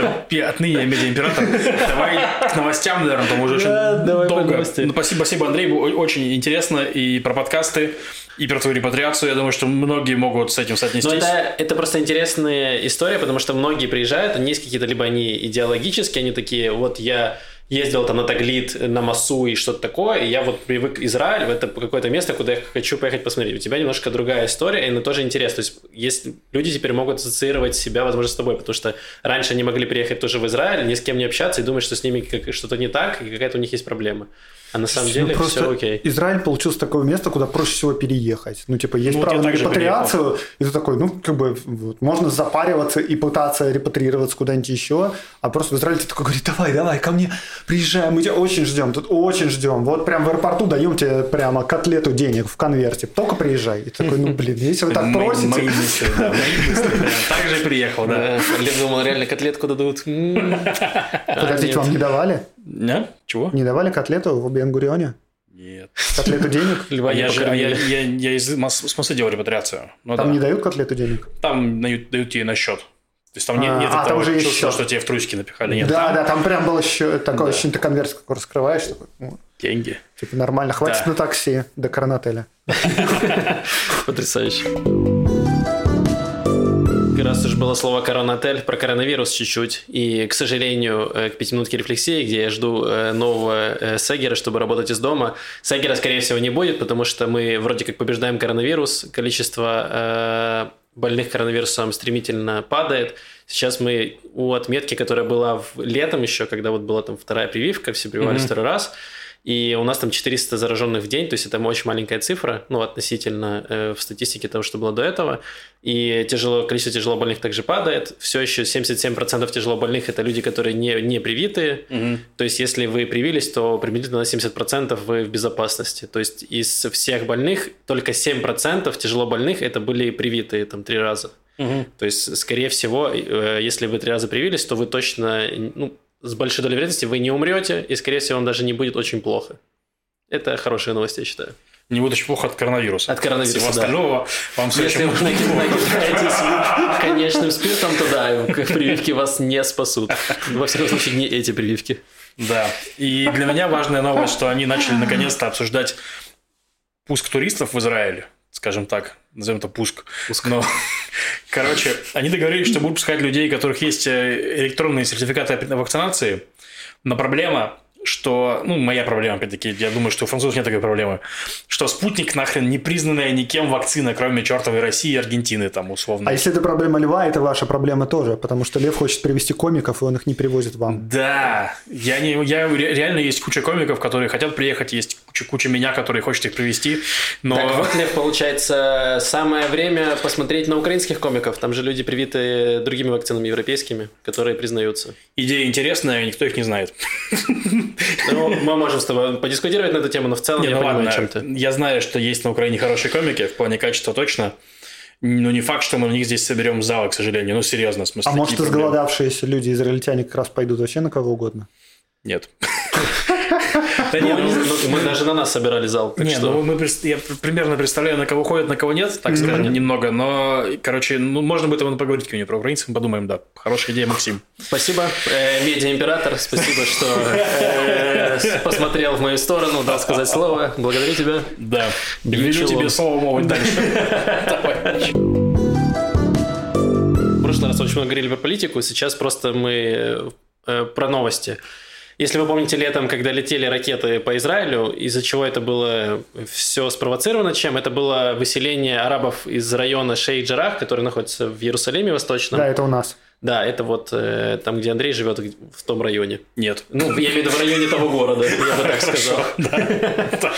отныне я медиа-император. Давай к новостям, наверное, там уже очень долго. Ну, спасибо, спасибо, Андрей, было очень интересно и про подкасты, и про твою репатриацию. Я думаю, что многие могут с этим Но соотнестись. это, это просто интересная история, потому что многие приезжают, они есть какие-то, либо они идеологические, они такие, вот я ездил там на Таглит, на Масу и что-то такое, и я вот привык Израиль, это какое-то место, куда я хочу поехать посмотреть. У тебя немножко другая история, и она тоже интересна. То есть есть, люди теперь могут ассоциировать себя, возможно, с тобой, потому что раньше они могли приехать тоже в Израиль, ни с кем не общаться и думать, что с ними как- что-то не так, и какая-то у них есть проблема. А на самом деле Ну, просто все окей. Израиль получился такое место, куда проще всего переехать. Ну, типа, есть Ну, право я на репатриацию, и ты такой, ну, как бы, вот, можно запариваться и пытаться репатрироваться куда-нибудь еще, а просто в Израиле ты такой говорит, давай, давай, ко мне, приезжай, мы тебя очень ждем, тут очень ждем. Вот прям в аэропорту даем тебе прямо котлету денег в конверте, только приезжай. И ты такой, ну, блин, если вы так Мои- просите... Так же и приехал, да. Лев думал, реально котлетку дадут. А, Подождите, нет. вам не давали? Не? Чего? Не давали котлету в Бенгурионе? Нет. Котлету денег? [laughs] Льва не я же, я, я, я из Мос- смысла делал репатриацию. Ну, Там да. не дают котлету денег? Там дают, дают тебе на счет. То есть там не- А, нет а, там этого уже есть чувства, счет. что тебе в трусики напихали. Нет, да, там да, там прям было еще такое Да. ощущение, ты конверт раскрываешь, такой, деньги. типа нормально, хватит Да. на такси до Коронателя. [laughs] Потрясающе. Раз уж было слово коронатель, про коронавирус чуть-чуть. И, к сожалению, э, к пятиминутке рефлексии, где я жду э, нового э, Сегера, чтобы работать из дома, Сегера, скорее всего, не будет, потому что мы вроде как побеждаем коронавирус, количество больных коронавирусом стремительно падает. Сейчас мы у отметки, которая была в летом еще, когда вот была там вторая прививка, все прививались mm-hmm. второй раз, и у нас там 400 зараженных в день, то есть это очень маленькая цифра, ну, относительно э, в статистике того, что было до этого. И тяжело, количество тяжелобольных также падает. Все еще 77% тяжелобольных – это люди, которые не, не привитые. Угу. То есть если вы привились, то приблизительно на 70% вы в безопасности. То есть из всех больных только 7% тяжелобольных – это были привитые там три раза. Угу. То есть, скорее всего, э, если вы три раза привились, то вы точно, ну, с большой долей вероятности вы не умрете, и, скорее всего, вам даже не будет очень плохо. Это хорошая новость, я считаю. Не будет очень плохо от коронавируса. От коронавируса, Всего да. остального вам все Если вы накидаетесь конечным спиртом, то да, прививки вас не спасут. Во всяком случае, не эти прививки. Да. И для меня важная новость, что они начали наконец-то обсуждать пуск туристов в Израиле скажем так, назовем это пуск. пуск. Но, [laughs] короче, они договорились, что будут пускать людей, у которых есть э, электронные сертификаты вакцинации. Но проблема что, ну, моя проблема, опять-таки, я думаю, что у французов нет такой проблемы, что спутник нахрен не признанная никем вакцина, кроме чертовой России и Аргентины, там, условно. А если это проблема Льва, это ваша проблема тоже, потому что Лев хочет привести комиков, и он их не привозит вам. Да, я не, я реально есть куча комиков, которые хотят приехать, есть куча, куча меня, которые хочет их привести, но... Так вот, Лев, получается, самое время посмотреть на украинских комиков, там же люди привиты другими вакцинами европейскими, которые признаются. Идея интересная, никто их не знает. [laughs] Ну, мы можем с тобой подискутировать на эту тему, но в целом не, я ну понимаю, ладно. о чем ты. Я знаю, что есть на Украине хорошие комики, в плане качества точно. Но не факт, что мы на них здесь соберем залы, к сожалению. Ну, серьезно, в смысле. А может, изголодавшиеся люди, израильтяне, как раз пойдут вообще на кого угодно? Нет. [laughs] Да нет, ну, ну, мы даже на нас собирали зал. Не, что... ну мы, я примерно представляю, на кого ходят, на кого нет, так скажем, немного. Но, короче, ну, можно будет об поговорить к нему про украинцев, подумаем, да. Хорошая идея, Максим. Спасибо, э, медиа-император, спасибо, что э, посмотрел в мою сторону, дал сказать слово. Благодарю тебя. Да. Велю тебе слово мовить дальше. [laughs] В прошлый раз очень много говорили про политику, сейчас просто мы э, про новости. Если вы помните летом, когда летели ракеты по Израилю, из-за чего это было все спровоцировано, чем? Это было выселение арабов из района Шейх-Джарах, который находится в Иерусалиме восточном. Да, это у нас. Да, это вот э, там, где Андрей живет, в том районе. Нет. Ну, я имею в виду в районе того города, я бы так сказал. [laughs]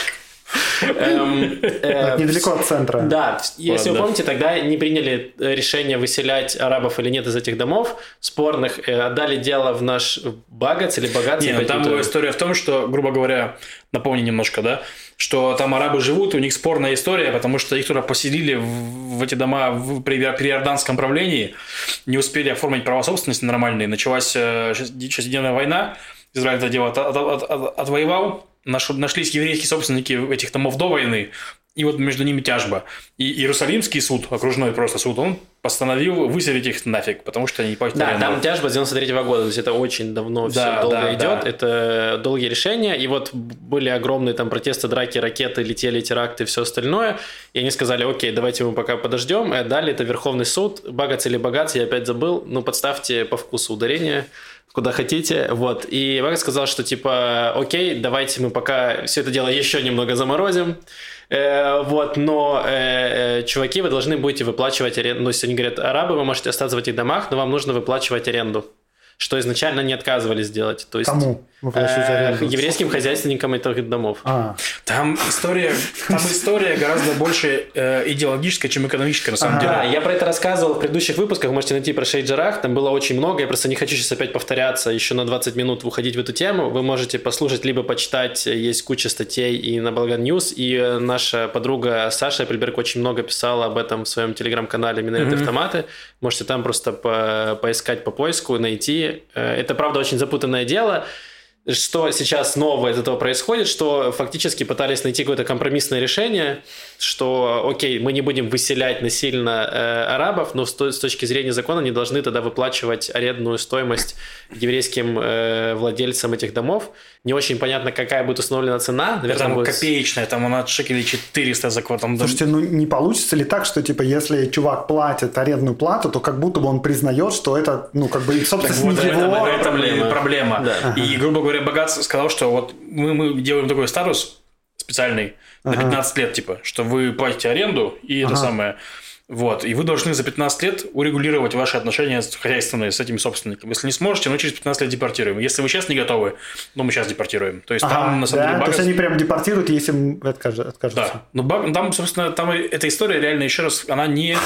Эм, э, недалеко от центра. Да, если вы помните, тогда не приняли решение выселять арабов или нет из этих домов спорных, э, отдали дело в наш Багац или Багац. Нет, там была история в том, что, грубо говоря, напомню немножко, да, что там арабы живут, у них спорная история, потому что их туда поселили в, в эти дома в, при, при иорданском правлении, не успели оформить право собственности нормальные, началась э, шестидневная война, Израиль это дело от, от, от, отвоевал, нашлись еврейские собственники этих домов до войны, и вот между ними тяжба. И Иерусалимский суд, окружной просто суд, он постановил выселить их нафиг, потому что они не платят Да, там тяжба с 93 -го года, то есть это очень давно да, все долго да, идет, да. это долгие решения, и вот были огромные там протесты, драки, ракеты, летели теракты все остальное, и они сказали, окей, давайте мы пока подождем, и отдали это Верховный суд, богатый или богат, я опять забыл, ну подставьте по вкусу ударение, куда хотите, вот. И Вага сказал, что типа, окей, давайте мы пока все это дело еще немного заморозим, э, вот, но э, э, чуваки, вы должны будете выплачивать аренду, ну, есть они говорят, арабы, вы можете остаться в этих домах, но вам нужно выплачивать аренду что изначально не отказывались делать. То есть, Кому? Э, еврейским хозяйственникам этих домов. А. Там история, там история гораздо больше э, идеологическая, чем экономическая на самом деле. Да, я про это рассказывал в предыдущих выпусках, можете найти про Шейх-Джаррах, там было очень много, я просто не хочу сейчас опять повторяться, еще на 20 минут уходить в эту тему. Вы можете послушать, либо почитать, есть куча статей и на Балаган News, и э, наша подруга Саша Аппельберг очень много писала об этом в своем телеграм-канале «Минареты угу. автоматы». Можете там просто по поискать по поиску, найти. Э, это, правда, очень запутанное дело, что сейчас нового из этого происходит, что фактически пытались найти какое-то компромиссное решение, что, окей, мы не будем выселять насильно э, арабов, но с, с точки зрения закона не должны тогда выплачивать арендную стоимость еврейским э, владельцам этих домов. Не очень понятно, какая будет установлена цена. Наверное, там будет... копеечная, там она шекелей 400 за квартал. Слушайте, ну не получится ли так, что, типа, если чувак платит арендную плату, то как будто бы он признает, что это, ну, как бы, собственно, так, вот, его... Это, это проблема. проблема. Да. И, грубо говоря, Богат сказал, что вот мы, мы делаем такой статус специальный на 15 лет, типа, что вы платите аренду, и это самое вот. И вы должны за 15 лет урегулировать ваши отношения хозяйственные с этими собственниками. Если не сможете, ну через 15 лет депортируем. Если вы сейчас не готовы, ну мы сейчас депортируем. То есть ага, там на самом да? деле багаж... То есть они прям депортируют, если откажутся. Да. Но баг... там, собственно, там эта история реально еще раз, она не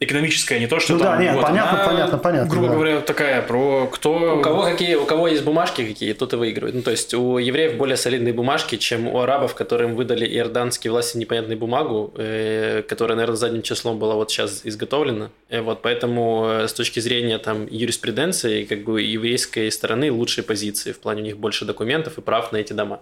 экономическая, не то, что ну, там... да, нет, вот, понятно, она, понятно, понятно. Грубо да. говоря, такая про кто... У кого, какие, у кого есть бумажки какие, тот и выигрывает. Ну, то есть у евреев более солидные бумажки, чем у арабов, которым выдали иорданские власти непонятную бумагу, э, которая, наверное, задним числом была вот сейчас изготовлена. Э, вот, поэтому э, с точки зрения там юриспруденции, как бы еврейской стороны лучшие позиции. В плане у них больше документов и прав на эти дома.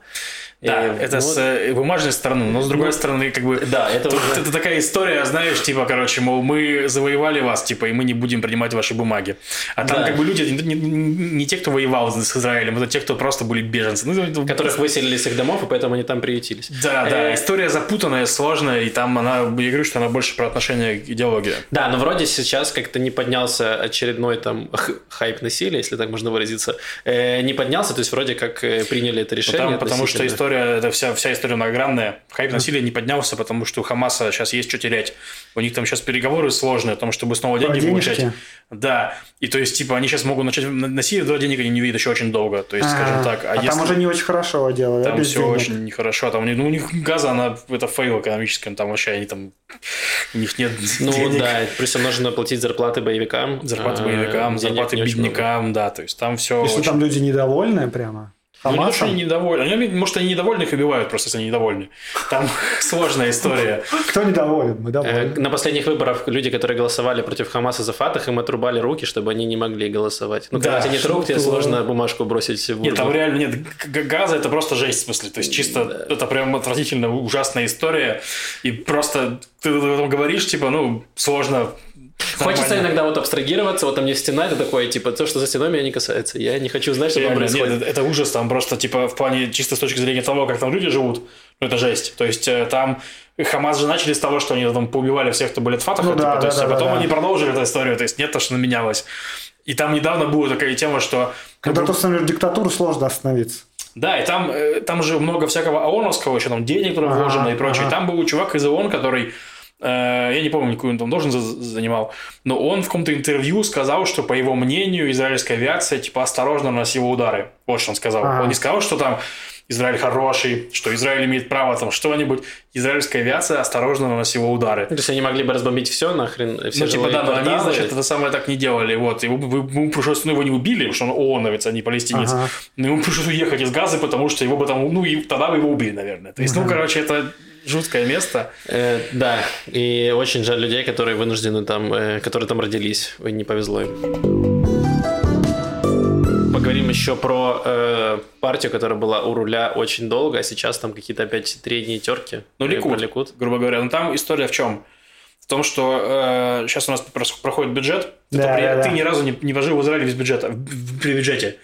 Да, э, это ну, с э, бумажной стороны, но с другой ну, стороны, как бы... Да, это тут, уже... Это такая история, знаешь, типа, короче, мол, мы завоевали вас, типа, и мы не будем принимать ваши бумаги. А там, да. как бы, люди, не, не, не те, кто воевал с Израилем, это те, кто просто были беженцы. Ну, Которых выселили с их домов, и поэтому они там приютились. Да, да, э, история запутанная, сложная, и там она, я говорю, что она больше про отношение к идеологии. Да, но вроде сейчас как-то не поднялся очередной там хайп насилия, если так можно выразиться, не поднялся, то есть вроде как приняли это решение. Потому, потому что история, это вся, вся история многогранная. Хайп насилия не поднялся, потому что у Хамаса сейчас есть что терять. У них там сейчас переговоры сложные о том, чтобы снова деньги получать. Да. И то есть, типа, они сейчас могут начать насилие, до денег они не видят еще очень долго. То есть, а, скажем так. А, а если... там уже не очень хорошо делают. Там все денег. очень нехорошо. Там ну, у них газа, она это fail экономический. Там вообще они там у них нет Ну денег. да, плюс нужно платить зарплаты боевикам. Зарплаты боевикам, зарплаты беднякам, да. То есть там все. Если очень... там люди недовольны прямо. Хамасом? Ну, не то, что они недовольны. Они, может, они недовольны, их убивают просто, если они недовольны. Там [laughs] сложная история. Кто недоволен? Мы довольны. Э, на последних выборах люди, которые голосовали против Хамаса за Фатах, им отрубали руки, чтобы они не могли голосовать. Ну, когда тебе нет рук, тебе сложно бумажку бросить в Нет, там реально нет. Газа – это просто жесть, в смысле. То есть, чисто это прям отвратительно ужасная история. И просто ты говоришь, типа, ну, сложно Хочется иногда вот абстрагироваться, вот там не стена, это такое, типа, то, что за стеной меня не касается. Я не хочу знать, что там происходит. Нет, это ужас, там просто, типа, в плане, чисто с точки зрения того, как там люди живут, ну, это жесть. То есть, э, там Хамас же начали с того, что они там поубивали всех, кто были в Фатах, ну, типа, да, то есть, да, а потом да, они продолжили эту историю, то есть, нет то, что менялось. И там недавно была такая тема, что... Когда ты установишь диктатуру, сложно остановиться. Да, и там, э, там же много всякого ООНовского еще, там денег туда вложено и прочее. Ага. Там был чувак из ООН, который Э, я не помню, какую он там должен занимал, но он в каком-то интервью сказал, что, по его мнению, израильская авиация, типа, осторожно наносила удары. Вот что он сказал. Ага. Он не сказал, что там Израиль хороший, что Израиль имеет право там что-нибудь. Израильская авиация осторожно наносила удары. То есть они могли бы разбомбить все нахрен, все Ну, типа, да, но они, значит, это самое так не делали. Вот. И ему пришлось, ну, его не убили, потому что он ООНовец, а не палестинец. Ага. Но ему пришлось уехать из Газы, потому что его бы там, ну, и тогда бы его убили, наверное. То есть, ага. ну, короче, это жуткое место. Э, да, и очень жаль людей, которые вынуждены там, э, которые там родились. Ой, не повезло им. Поговорим еще про э, партию, которая была у руля очень долго, а сейчас там какие-то опять средние терки. Ну, Ликуд, Ликуд, грубо говоря. Но ну, там история в чем? В том, что э, сейчас у нас проходит бюджет, да, ты, да, ты да. ни разу не, не вложил в Израиле без бюджета, при бюджете.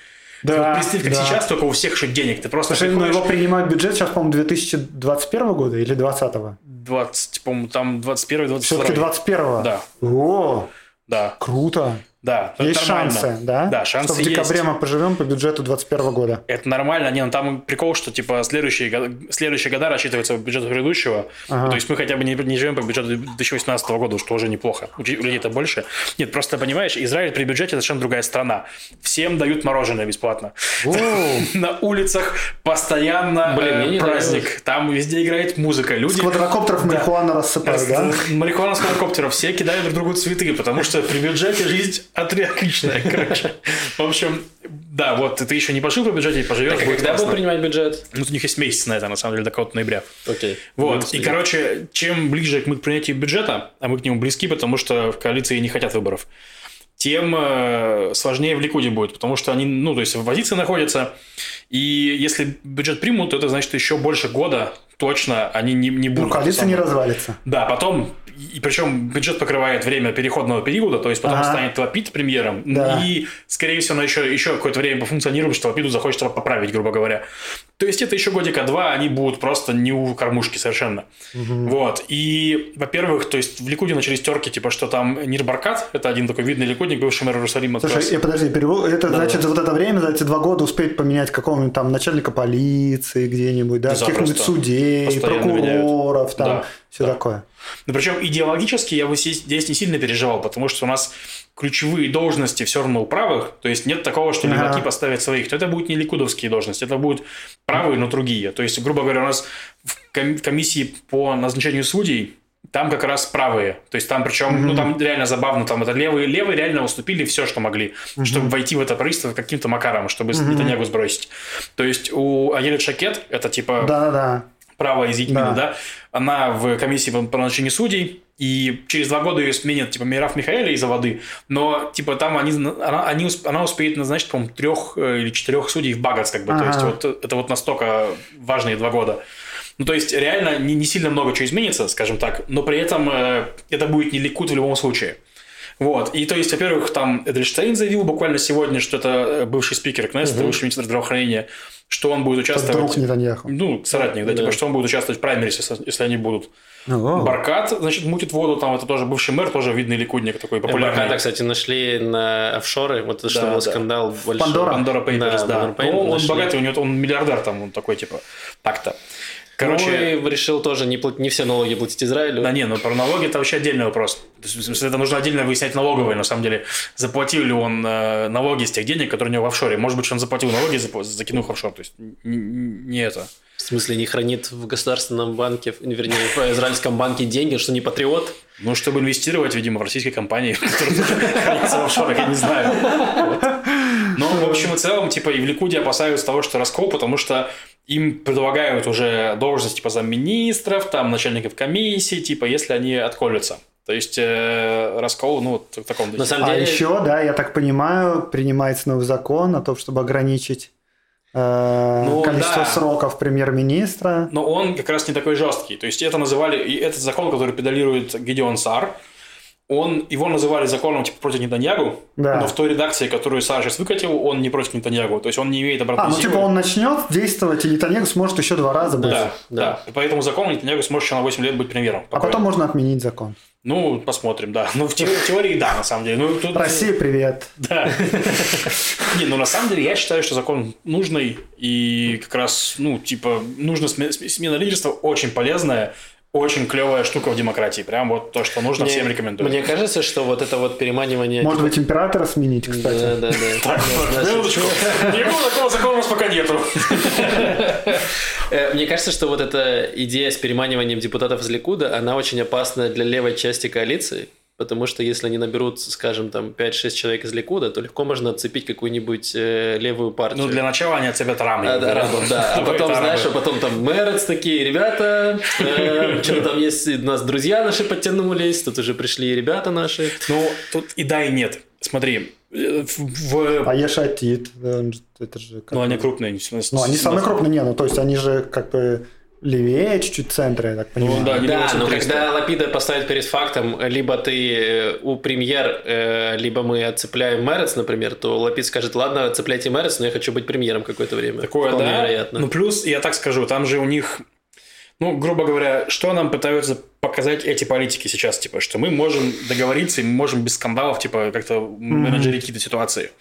Да, вот представь, как да. сейчас, только у всех же денег. Ты просто Слушай, приходишь... но его принимают бюджет сейчас, по-моему, 2021 года или 2020? 20, по-моему, там 21 22 Все-таки 21 Да. О, да. Круто. Да, есть нормально. шансы, да? Да, шансы Что в декабре есть. мы поживем по бюджету 2021 года. Это нормально. Не, ну там прикол, что типа следующие, следующие года рассчитываются по бюджету предыдущего. Ага. То есть мы хотя бы не, не живем по бюджету 2018 года, что уже неплохо. У людей это больше. Нет, просто понимаешь, Израиль при бюджете совершенно другая страна. Всем дают мороженое бесплатно. [laughs] На улицах постоянно э, праздник. Там везде играет музыка. Люди... С квадрокоптеров марихуана рассыпают, да? Марихуана с квадрокоптеров. Все кидают друг другу цветы, потому что при бюджете жизнь отличная, короче. В общем, да, вот ты еще не пошел по бюджете, поживешь. Так, а когда будут принимать бюджет? Ну, у них есть месяц на это, на самом деле, до какого-то ноября. Окей. Вот. И, короче, чем ближе мы к принятию бюджета, а мы к нему близки, потому что в коалиции не хотят выборов, тем э, сложнее в Ликуде будет, потому что они, ну, то есть в позиции находятся, и если бюджет примут, то это значит еще больше года точно они не, не будут. Ну, коалиция не развалится. Да, потом и причем бюджет покрывает время переходного периода, то есть потом ага. станет Лапид премьером, да. и, скорее всего, она еще, еще какое-то время пофункционирует, что Лапиду захочет поправить, грубо говоря. То есть это еще годика два, они будут просто не у кормушки совершенно. Угу. Вот. И, во-первых, то есть в Ликуде начались терки, типа, что там Нир Баркат, это один такой видный ликудник, бывший мэр Иерусалима. Слушай, я подожди, перевод, это да, значит да. вот это время, за эти два года успеть поменять какого-нибудь там начальника полиции где-нибудь, да, каких-нибудь судей, прокуроров, там, да, все да. такое. Но причем идеологически я бы здесь не сильно переживал, потому что у нас ключевые должности все равно у правых, то есть нет такого, что леваки ага. поставят своих, то это будут не ликудовские должности, это будут правые, но другие. То есть, грубо говоря, у нас в комиссии по назначению судей там как раз правые. То есть там причем, mm-hmm. ну там реально забавно, там это левые, левые реально уступили все, что могли, mm-hmm. чтобы войти в это правительство каким-то макаром, чтобы mm-hmm. Нетаньягу сбросить. То есть у Аелит Шакет, это типа... Да-да-да право из Египта, да. да, она в комиссии по, по назначению судей, и через два года ее сменят, типа, Мираф Михаэля из-за воды, но, типа, там они, она, они, она успеет назначить, по-моему, трех э, или четырех судей в Багац, как бы, ага. то есть, вот это вот настолько важные два года. Ну, то есть, реально не, не сильно много чего изменится, скажем так, но при этом э, это будет не ликут в любом случае. Вот. И то есть, во-первых, там Эдельштейн заявил буквально сегодня, что это э, бывший спикер Кнессета, угу. бывший министр здравоохранения, что он будет участвовать... Друг Нетаньяху. Ну, соратник, да, да, типа, что он будет участвовать в праймерисе, если они будут. Ого. Баркат, значит, мутит воду, там это тоже бывший мэр, тоже видный ликудник такой популярный. Барката, кстати, нашли на офшоры, вот это да, что был да. скандал большой. Пандора. Пандора Papers, да. да. Papers ну, он богатый, у него он миллиардер там, он такой, типа, так-то. Короче, ну, решил тоже не, плат... не все налоги платить Израилю. Да не, но про налоги это вообще отдельный вопрос. В смысле, это нужно отдельно выяснять налоговые, на самом деле. Заплатил ли он э, налоги с тех денег, которые у него в офшоре. Может быть, он заплатил налоги, закинув в офшор. То есть, не это. В смысле, не хранит в государственном банке, вернее, в израильском банке деньги, что не патриот? Ну, чтобы инвестировать, видимо, в российской компании, [laughs] которая хранится в офшорах, я не знаю. Но, в общем и целом, типа, и в Ликуде опасаются того, что раскол, потому что им предлагают уже должность типа замминистров, там, начальников комиссии, типа, если они отколются. То есть э, раскол, ну, в таком духе. На самом деле... А еще, да, я так понимаю, принимается новый закон о том, чтобы ограничить э, ну, количество да. сроков премьер-министра. Но он как раз не такой жесткий. То есть это называли, и этот закон, который педалирует Гедеон Сар, он, его называли законом типа против Нетаньягу, да. но в той редакции, которую Саша сейчас выкатил, он не против Нетаньягу, то есть он не имеет обратной А, ну силы. типа он начнет действовать, и Нетаньягу сможет еще два раза быть. Да, да. да. И по этому закону Нетаньягу сможет еще на 8 лет быть премьером. А потом можно отменить закон. Ну, посмотрим, да. Ну, в теории, да, на самом деле. Ну, тут... Россия, привет. Да. Не, ну, на самом деле, я считаю, что закон нужный, и как раз, ну, типа, нужно смена лидерства очень полезная, очень клевая штука в демократии. Прям вот то, что нужно, мне, всем рекомендую. Мне кажется, что вот это вот переманивание... Может быть, императора сменить, кстати. Да, да, да. [laughs] Так, минуточку. Никакого такого закона у нас пока нету. Э, мне кажется, что вот эта идея с переманиванием депутатов из Ликуда, она очень опасна для левой части коалиции, Потому что если они наберут, скажем, там 5-6 человек из Ликуда, то легко можно отцепить какую-нибудь э, левую партию. Ну, для начала они отцепят Рами. А, да, Рамов, да. А [laughs] потом, знаешь, а потом там Мэрец такие, ребята, э, что там есть, у нас друзья наши подтянулись, тут уже пришли ребята наши. Ну, тут и да, и нет. Смотри, э, в... А Ешатит, это же... Ну, они крупные. Ну, они самые крупные, не, ну, то есть они же как бы левее чуть-чуть центра, я так понимаю. Ну, да, да но когда Лапида поставит перед фактом, либо ты э, у премьер, э, либо мы отцепляем Мерец, например, то Лапид скажет, ладно, отцепляйте Мерец, но я хочу быть премьером какое-то время. Такое, Вполне да. Вероятно. Ну, плюс, я так скажу, там же у них ну, грубо говоря, что нам пытаются показать эти политики сейчас, типа, что мы можем договориться, и мы можем без скандалов, типа, как-то менеджерить какие-то ситуации.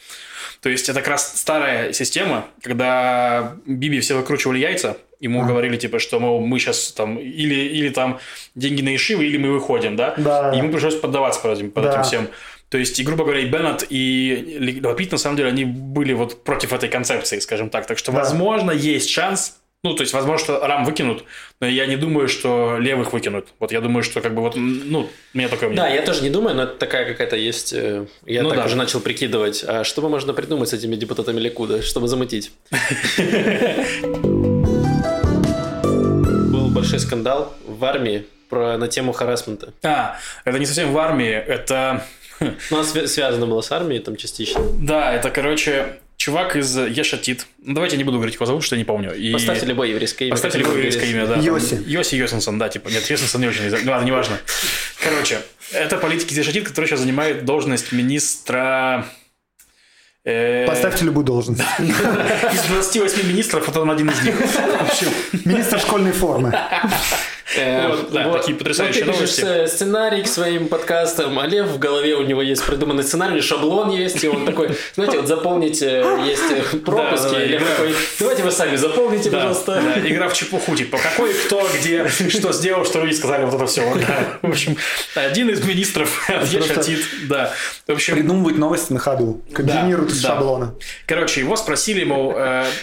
То есть это как раз старая система, когда Биби все выкручивали яйца, ему а. говорили, типа, что мол, мы сейчас там или, или там деньги на Ишивы, или мы выходим, да? да. И ему пришлось поддаваться под этим, под да. этим всем. То есть, и, грубо говоря, и Беннет, и Лапит, на самом деле, они были вот против этой концепции, скажем так. Так что, да. возможно, есть шанс ну, то есть, возможно, что рам выкинут, но я не думаю, что левых выкинут. Вот я думаю, что как бы вот, ну, у меня такое мнение. Да, я тоже не думаю, но это такая какая-то есть... Э, я ну, так да. уже начал прикидывать. А что бы можно придумать с этими депутатами Ликуда, чтобы замутить? [laughs] Большой скандал в армии про, на тему харасмента. А, это не совсем в армии, это Ну, она свя- связана была с армией там частично. Да, это, короче, чувак из Ешатит. Ну, давайте не буду говорить, его зовут, что я не помню. И... Поставьте любое еврейское имя. Поставьте любое еврейское имя, да. Йоси. Йоси Йосинсон, да, типа. Нет, Йосинсон не очень. Ну, ладно, неважно. Короче, это политик из Ешатит, который сейчас занимает должность министра... э, Поставьте любую должность. [laughs] Из 28 министров, вот он один из них. Министр школьной формы. [laughs] Э, да, такие потрясающие ты пишешь, новости. э, сценарий к своим подкастам, а Лев в голове у него есть придуманный сценарий, шаблон есть, и он такой, знаете, вот заполнить э, есть пропуски, Лев такой, давайте вы сами заполните, пожалуйста. игра в чепуху, типа, какой, кто, где, что сделал, что люди сказали, вот это все. [laughs] В общем, один из министров [laughs] Ешатит, да. В общем, Придумывать новости на ходу. Комбинируют из да. шаблона. Короче, его спросили, мол,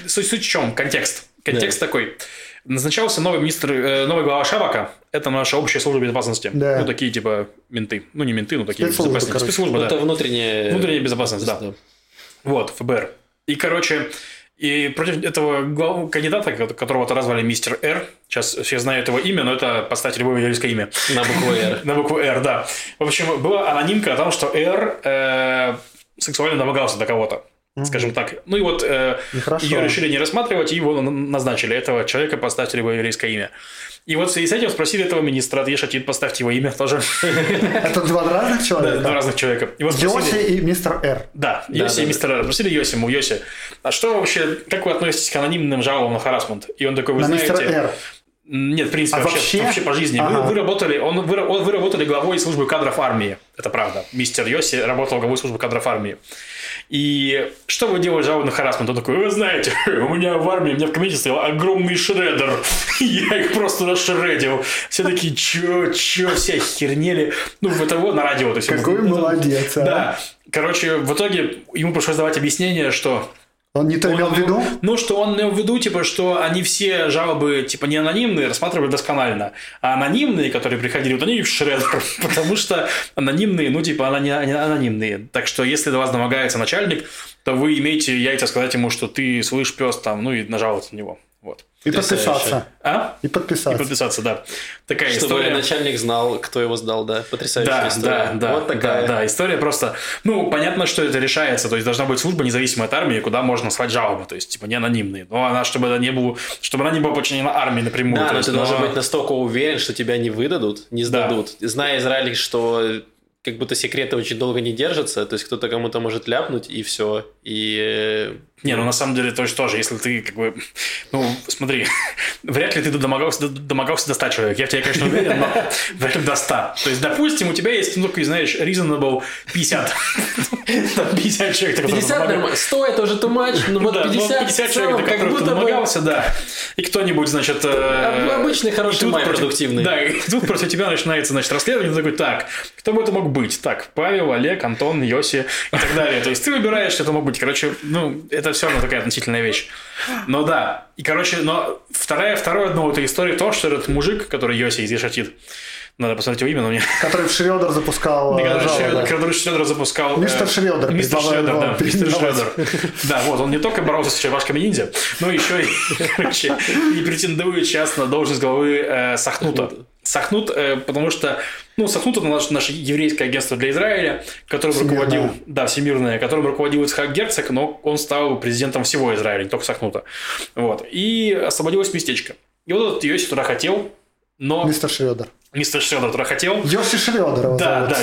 суть, суть в чем? Контекст. Контекст такой. Назначался новый министр, э, новый глава Шабака. Это наша общая служба безопасности. Да. Ну, такие типа менты. Ну, не менты, но такие Спецслужбы, безопасники. короче. Спецслужбы, да. Это внутренняя... Внутренняя безопасность, да. Вот, ФБР. И, короче, и против этого главного кандидата, ко- которого отозвали мистер Р, сейчас все знают его имя, но это поставьте любое еврейское имя. На букву «Р». [laughs] На букву Р, да. В общем, была анонимка о том, что Р э, сексуально домогался до кого-то. Скажем так. Ну и вот э, Нехорошо. ее решили не рассматривать, и его на- назначили. Этого человека поставьте любое еврейское имя. И вот в связи с этим спросили этого министра от Ешатит, поставьте его имя тоже. [laughs] Это два разных Да, человека? Два разных человека. Его спросили- Йоси и мистер Р. Да, Йоси да, и да. мистер Р. Спросили Йоси, ему, Йоси, а что вообще, как вы относитесь к анонимным жалобам на харасмент? И он такой, вы На знаете... мистер Р. Нет, в принципе, А вообще, вообще? вообще по жизни. Вы, Ага. вы работали, он, вы, вы работали главой службы кадров армии. Это правда. Мистер Йоси работал главой службы кадров армии. И что вы делали жалобы на харасмент? Он такой, вы знаете, [laughs] у меня в армии, у меня в комитете стоял огромный шредер. [laughs] Я их просто расшредил. Все такие, чё, чё, все охернели. Ну, это вот на радио. То есть, Какой ну, молодец, а. Да. Короче, в итоге ему пришлось давать объяснение, что Он не то имел в виду? ну, что он имел в виду, типа, что они все жалобы, типа, не анонимные, рассматривали досконально. А анонимные, которые приходили, вот они в шредер, [laughs] потому что анонимные, ну, типа, они, они анонимные. Так что, если до вас домогается начальник, то вы имеете яйца сказать ему, что ты слышь пес там, ну, и нажаловаться на него. И Потрясающе. подписаться. А? И И подписаться. подписаться, да. Такая Чтобы история. начальник знал, кто его сдал, да. Потрясающая Да, история. да, да, Вот такая. да, да, история просто, ну, понятно, что это решается, то есть должна быть служба независимой от армии, куда можно слать жалобы, то есть, типа, не анонимные, но она, чтобы это не было, чтобы она не была подчинена армии напрямую. Да, но есть, ты должен но- быть настолько уверен, что тебя не выдадут, не сдадут. Зная Израиль, что как будто секреты очень долго не держатся, то есть кто-то кому-то может ляпнуть, и все. И э, Не, ну на самом деле, то есть тоже, если ты как бы, ну, смотри, [laughs] вряд ли ты домогался, до- домогался до 100 человек. Я в тебе, конечно, уверен, но [laughs] вряд ли до 100. То есть, допустим, у тебя есть, ну, такой, знаешь, reasonable 50. [laughs] Там 50 человек, которые 50 домогаются. нормально. 100 это уже too much, но вот Да, ну, 50, 50 в человек, до как которых ты домогался, да. И кто-нибудь, значит... э, Обычный хороший май продуктивный. Да, и тут против тебя начинается, значит, расследование. Ты такой, так, кто бы это мог быть? Так, Павел, Олег, Антон, Йоси и так далее. То есть ты выбираешь, что это мог быть. Короче, ну, это все равно такая относительная вещь. Но да. И, короче, но вторая, второе дно этой истории то, что этот мужик, который Йоси из Ешатит, надо посмотреть его имя, но мне... Который в Шредер запускал э, Который жалобы. Шредер- который Шредер запускал... Мистер э, Шредер, Мистер Шредер, да. Мистер. Шредер. Да, вот, он не только боролся с черепашками ниндзя, но еще и, [laughs] короче, и претендует сейчас на должность главы э, Сахнута. Сахнут, э, потому что, ну, Сахнут это наше, наше еврейское агентство для Израиля, которым Всемирное. руководил, да, всемирное, которым руководил Ицхак Герцог, но он стал президентом всего Израиля, не только Сахнута. Вот. И освободилось местечко. И вот этот Йоси туда хотел, но Мистер Шредер. Мистер Шредер туда хотел, Йоси Шредер да, да,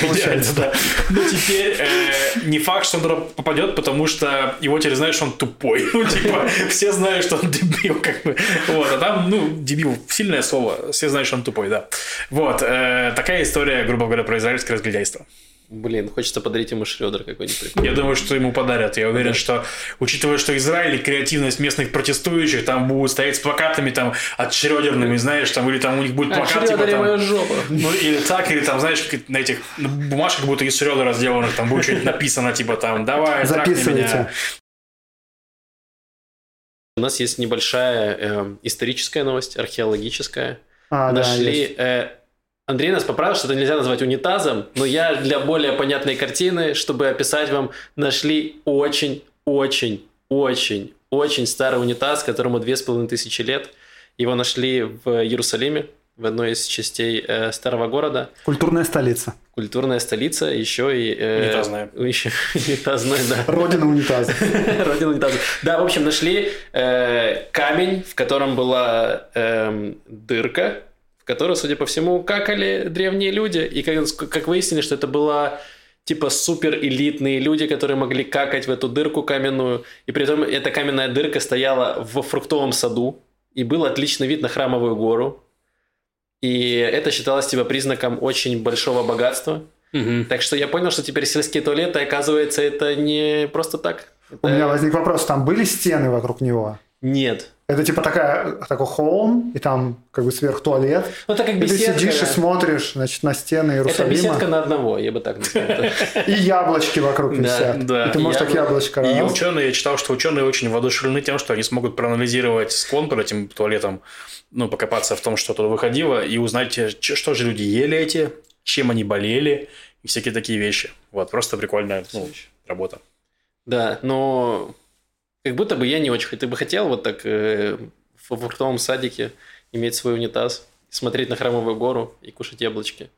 получается. да. Но теперь э, не факт, что он попадет, потому что его теперь что он тупой. [laughs] Ну, типа, все знают, что он дебил, как бы. Вот, а там, ну, дебил, сильное слово, все знают, что он тупой, да. Вот, э, такая история, грубо говоря, про израильское разгильдяйство. Блин, хочется подарить ему Шредер какой-нибудь прикольный. Я думаю, что ему подарят. Я уверен, что, учитывая, что Израиль и креативность местных протестующих, там будут стоять с плакатами там от Шрёдерными, знаешь, там, или там у них будет А, плакат, типа там... моя жопа. Ну, или так, или там, знаешь, на этих на бумажках будто из Шрёдера сделанных, там будет что-нибудь написано, типа там, давай, Записывайте. меня. У нас есть небольшая э, историческая новость, археологическая. А, да, Нашли... есть. э, Андрей нас поправил, что это нельзя назвать унитазом, но я для более понятной картины, чтобы описать вам, нашли очень, очень, очень, очень старый унитаз, которому две с половиной тысячи лет. Его нашли в Иерусалиме. в одной из частей э, старого города. Культурная столица. Культурная столица, еще и... Э, Унитазная. [laughs] Еще унитазная, да. Родина унитаза. [laughs] Родина унитаза. Да, в общем, нашли э, камень, в котором была эм, дырка, которую, судя по всему, какали древние люди. И как, как выяснили, что это была типа супер элитные люди, которые могли какать в эту дырку каменную. И при этом эта каменная дырка стояла в фруктовом саду. И был отличный вид на храмовую гору. И это считалось типа признаком очень большого богатства. Мгм. Так что я понял, что теперь сельские туалеты, оказывается, это не просто так. У Это- меня возник вопрос, там были стены вокруг него? Нет. Это типа такая, такой холм, и там как бы сверх туалет. Ну, это как И ты беседка. сидишь и смотришь, значит, на стены Это Иерусалима. беседка на одного, я бы так назвал. [laughs] И яблочки вокруг Да, висят. да, И ты можешь так яблочко И ученые, я читал, что ученые очень воодушевлены тем, что они смогут проанализировать склон под этим туалетом, ну, покопаться в том, что туда выходило, и узнать, э, что же люди ели эти, чем они болели, и всякие такие вещи. Вот, просто прикольная ну, работа. Да, но как будто бы я не очень ты бы хотел вот так э, в фруктовом садике иметь свой унитаз, смотреть на храмовую гору и кушать яблочки.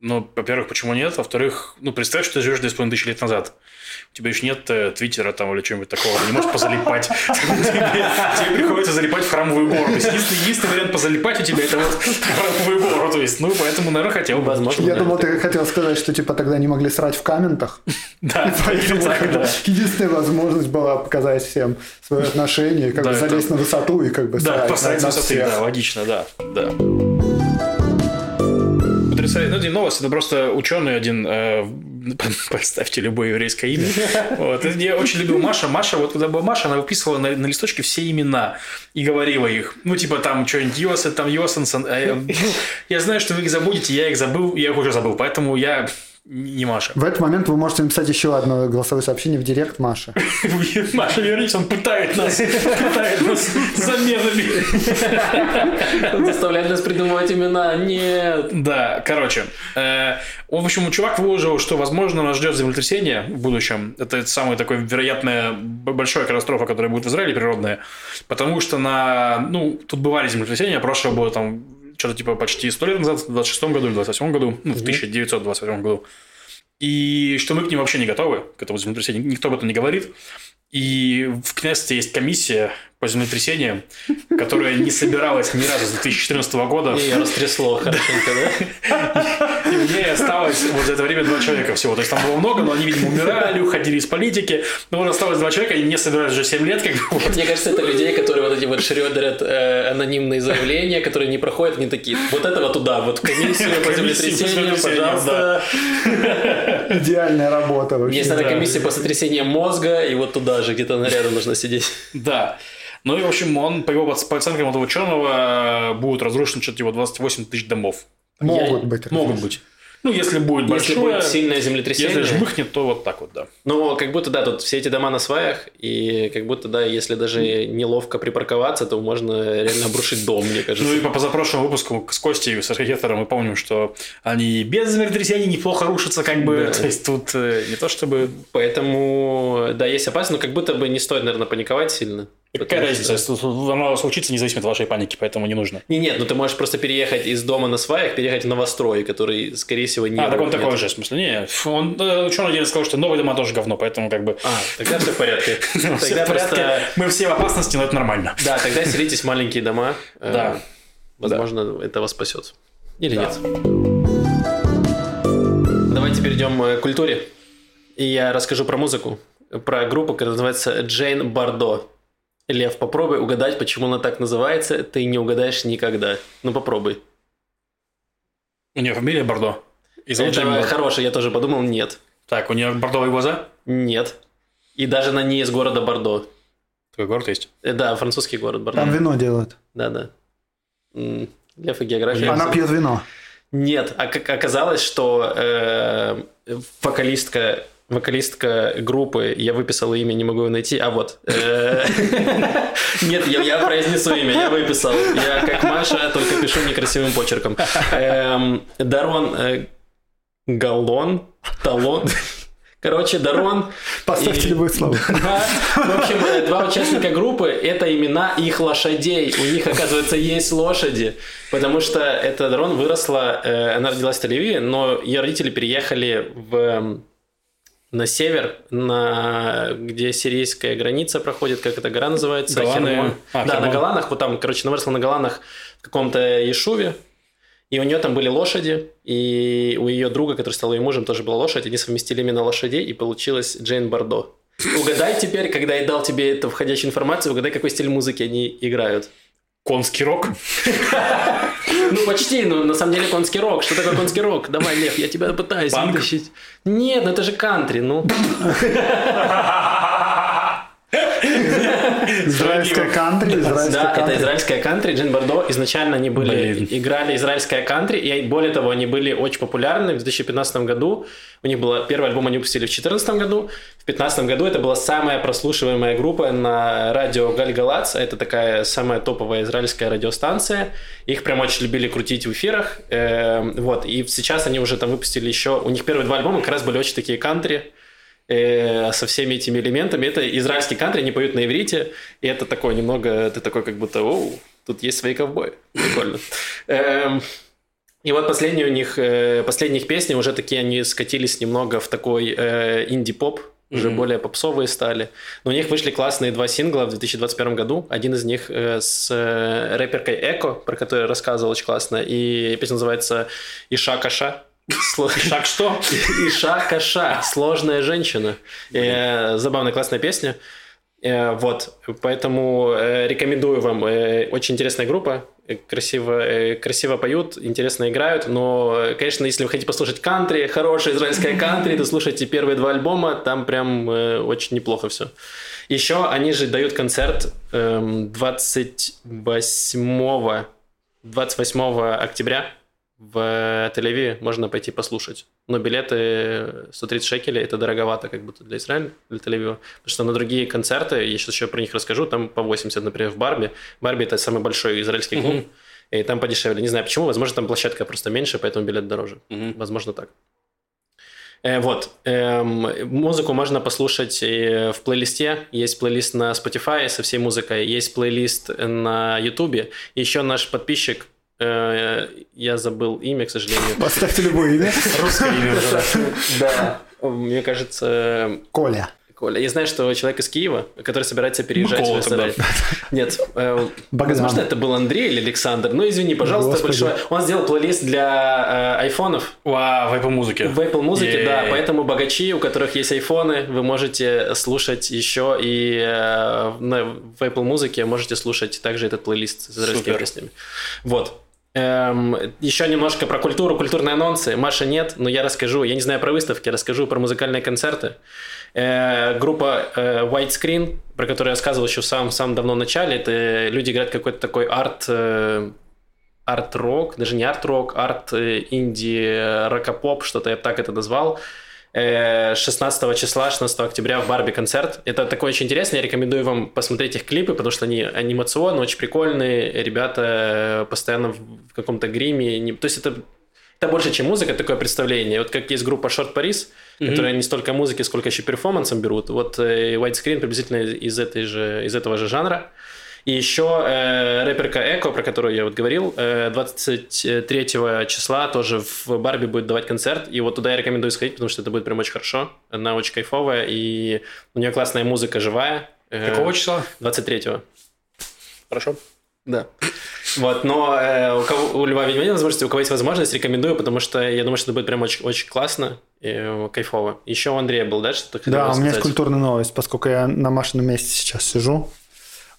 Ну, во-первых, почему нет? Во-вторых, ну, представь, что ты живешь 2,5 тысячи лет назад. Тебя еще нет э, твиттера там или чего-нибудь такого. Ты не можешь позалипать. Тебе приходится залипать в храмовую гору. То есть, единственный вариант позалипать у тебя это вот храмовую гору. То есть, ну, поэтому, наверное, хотел бы. Возможно. Я думал, ты хотел сказать, что типа тогда не могли срать в комментах. [laughs] Да, Поэтому [laughs] единственная возможность была показать всем свое отношение, как бы залезть на высоту и как бы Да, срать посадить на высоты, да, логично, да, да. Потрясающе. Ну, это не новость, это просто ученый один, э, [laughs] представьте любое еврейское имя. [laughs] Вот. Я очень любил Маша. Маша, вот когда была Маша, она выписывала на, на листочке все имена и говорила их. Ну, типа там что-нибудь Йосен, там Йосенсон. А ну, я знаю, что вы их забудете, я их забыл, я их уже забыл, поэтому я не Маша. В этот момент вы можете написать еще одно голосовое сообщение в директ Маше. Маша, [laughs] вернись, он пытает нас, пытает нас заменами. Он заставляет нас придумывать имена. Нет. Да, короче. э, в общем, чувак выложил, что, возможно, нас ждет землетрясение в будущем. Это самая такая вероятная большая катастрофа, которая будет в Израиле природная. Потому что на... Ну, тут бывали землетрясения. Прошлое было там что-то типа почти 100 лет назад, в 26 году или 28 году. Ну, в 1928 году. И что мы к ним вообще не готовы, к этому землетрясению. Никто об этом не говорит. И в Кнессете есть комиссия по землетрясениям, которая не собиралась ни разу с 2014 года. Ее растрясло хорошенько, да? [laughs] И мне осталось вот за это время два человека всего. То есть там было много, но они, видимо, умирали, уходили из политики. Но вот осталось два человека, и не собирались уже 7 лет, как бы. вот. Мне кажется, это людей, которые вот эти вот шрёдерят э, анонимные заявления, которые не проходят, они такие, вот этого туда, вот в комиссию по землетрясениям, пожалуйста. Идеальная работа вообще. Есть, наверное, комиссия по сотрясениям мозга, и вот туда же где-то рядом нужно сидеть. Да. Ну и, в общем, он, по его по оценкам этого ученого, будет разрушено что-то типа 28 тысяч домов. Могут быть. Могут быть. Ну, если будет Если большое, будет сильное если землетрясение. жмыхнет, то вот так вот, да. Ну, как будто, да, тут все эти дома на сваях, и как будто, да, если даже неловко припарковаться, то можно реально обрушить дом, мне кажется. Ну и по позапрошлому выпуску с Костей, с архитектором мы помним, что они без землетрясений неплохо рушатся, как бы. Да. [laughs] То есть тут э, не то чтобы Поэтому, да, есть опасность, но как будто бы не стоит, наверное, паниковать сильно. Какая разница? Оно случится независимо от вашей паники, поэтому не нужно. Не, нет, ну ты можешь просто переехать из дома на сваях, переехать в новострой, который, скорее всего, не... а, так он такой же, в смысле. Не, он, э, ученый один сказал, что новые дома тоже говно, поэтому как бы... А, тогда все в порядке. [laughs] Тогда просто... мы все в опасности, но это нормально. Да, тогда селитесь в маленькие дома. Э, Да. Возможно, это вас спасет. Или нет. Давайте перейдем э, к культуре. И я расскажу про музыку. Про группу, которая называется Джейн Бардо. Лев, попробуй угадать, почему она так называется. Ты не угадаешь никогда. Ну, попробуй. У нее фамилия Бордо. Это Джейми хорошее, я тоже подумал, нет. Так, у нее бордовые глаза? Нет. И даже она не из города Бордо. Такой город есть. Э, Да, французский город Бордо. Там вино делают. Да-да. Лев и география. Она пьет вино. Нет, а оказалось, что э, вокалистка, вокалистка группы, я выписал имя, не могу его найти, а вот. э, [laughs] Нет, я, произнесу имя, я выписал. Я как Маша, только пишу некрасивым почерком. Эм, Дарон э, Галлон, Талон, Короче, Дарон... Поставьте и- любое слово. [laughs] Да. В общем, э, два участника группы – это имена их лошадей. У них, оказывается, есть лошади. Потому что эта Дарон выросла, она родилась в Тель-Авиве, но ее родители переехали в эм, на север, на где сирийская граница проходит, как эта гора называется? Голаны. Хермон. А, да, Хермон. на Голанах, вот там, короче, она выросла на Голанах в каком-то Ешуве, и у нее там были лошади, и у ее друга, который стал ее мужем, тоже была лошадь. Они совместили именно лошадей, и получилась Джейн Бардо. Угадай теперь, когда я дал тебе эту входящую информацию, угадай, какой стиль музыки они играют. Конский рок. [laughs] Ну, почти, но на самом деле конский рок. Что такое конский рок? Давай, Лев, я тебя пытаюсь вытащить. Нет, ну это же кантри, ну. [laughs] Израильская кантри, израильская Да, это израильская кантри. Джин Бардо изначально они были, Блин. играли израильская кантри, и более того, они были очень популярны в 2015 году. У них было первый альбом они выпустили в 2014 году. В 2015 году это была самая прослушиваемая группа на радио Гальгалац. Это такая самая топовая израильская радиостанция. Их прям очень любили крутить в эфирах. Эм, Вот. И сейчас они уже там выпустили еще... У них первые два альбома как раз были очень такие кантри э, со всеми этими элементами. Это израильский кантри, они поют на иврите, и это такое немного, ты такой как будто, оу, тут есть свои ковбои. Прикольно. Эм, И вот последние у них, э, последние их песни уже такие, они скатились немного в такой э, инди-поп, уже Мгм. более попсовые стали. Но у них вышли классные два сингла в 2021 году. Один из них э, с э, рэперкой Эко, про которую я рассказывал очень классно. И песня называется «Иша Каша». Сло- Шаг что? Иша Каша, сложная женщина. Э, забавная, классная песня. Э, вот, поэтому э, рекомендую вам. Э, очень интересная группа, э, красиво, э, красиво поют, интересно играют. Но, э, конечно, если вы хотите послушать кантри, хорошее израильское кантри, то слушайте первые два альбома, там прям э, очень неплохо все. Еще они же дают концерт эм, 28 28 октября в Тель-Авиве можно пойти послушать. Но билеты 130 шекелей это дороговато как будто для Израиля, для Тель-Авива. Потому что на другие концерты, я сейчас еще про них расскажу, там по 80, например, в Барби. Барби это самый большой израильский клуб, и там подешевле. Не знаю почему, возможно, там площадка просто меньше, поэтому билет дороже. Мгм. Возможно, так. Э, Вот. Эм, Музыку можно послушать в плейлисте. Есть плейлист на Spotify со всей музыкой. Есть плейлист на YouTube. Еще наш подписчик, я забыл имя, к сожалению. Поставьте любое имя. Русское имя уже, да. Да. Мне кажется, Коля. Коля. Я знаю, что человек из Киева, который собирается переезжать Микола в Израиль. Нет, э, Богдан. возможно, это был Андрей или Александр. Ну, извини, пожалуйста, Господи. большое. Он сделал плейлист для э, айфонов. Вау, в Apple музыке. В Apple музыке, Е-е-е. да. Поэтому богачи, у которых есть айфоны, вы можете слушать еще и э, на- в Apple музыке можете слушать также этот плейлист с израильскими Супер. песнями. Вот. Эм, еще немножко про культуру, культурные анонсы. Маша нет, но я расскажу. Я не знаю про выставки, расскажу про музыкальные концерты. Э, группа э, White Screen, про которую я рассказывал еще в самом, самом давно начале, это люди играют какой-то такой арт, э, арт-рок, даже не арт-рок, арт э, э, что-то я так это назвал. 16 числа, 16 октября в Барби концерт. Это такой очень интересный, я рекомендую вам посмотреть их клипы, потому что они анимационные, очень прикольные, ребята э, постоянно в каком-то гриме. То есть это, это больше, чем музыка, такое представление. Вот как есть группа Short Paris, Мгм. которая не столько музыки, сколько еще перформансом берут. Вот э, White Screen приблизительно из, этой же, из этого же жанра. И еще э, рэперка Эко, про которую я вот говорил, э, 23 числа тоже в Барби будет давать концерт. И вот туда я рекомендую сходить, потому что это будет прям очень хорошо. Она очень кайфовая, и у нее классная музыка живая. Э, Какого числа? 23-го. Хорошо. Да. Вот, но э, у, кого, у Льва видимо, нет возможности, у кого есть возможность, рекомендую, потому что я думаю, что это будет прям очень, очень классно и э, кайфово. Еще у Андрея был, да, что-то хотел Да, у меня есть рассказать? культурная новость, поскольку я на Машином месте сейчас сижу.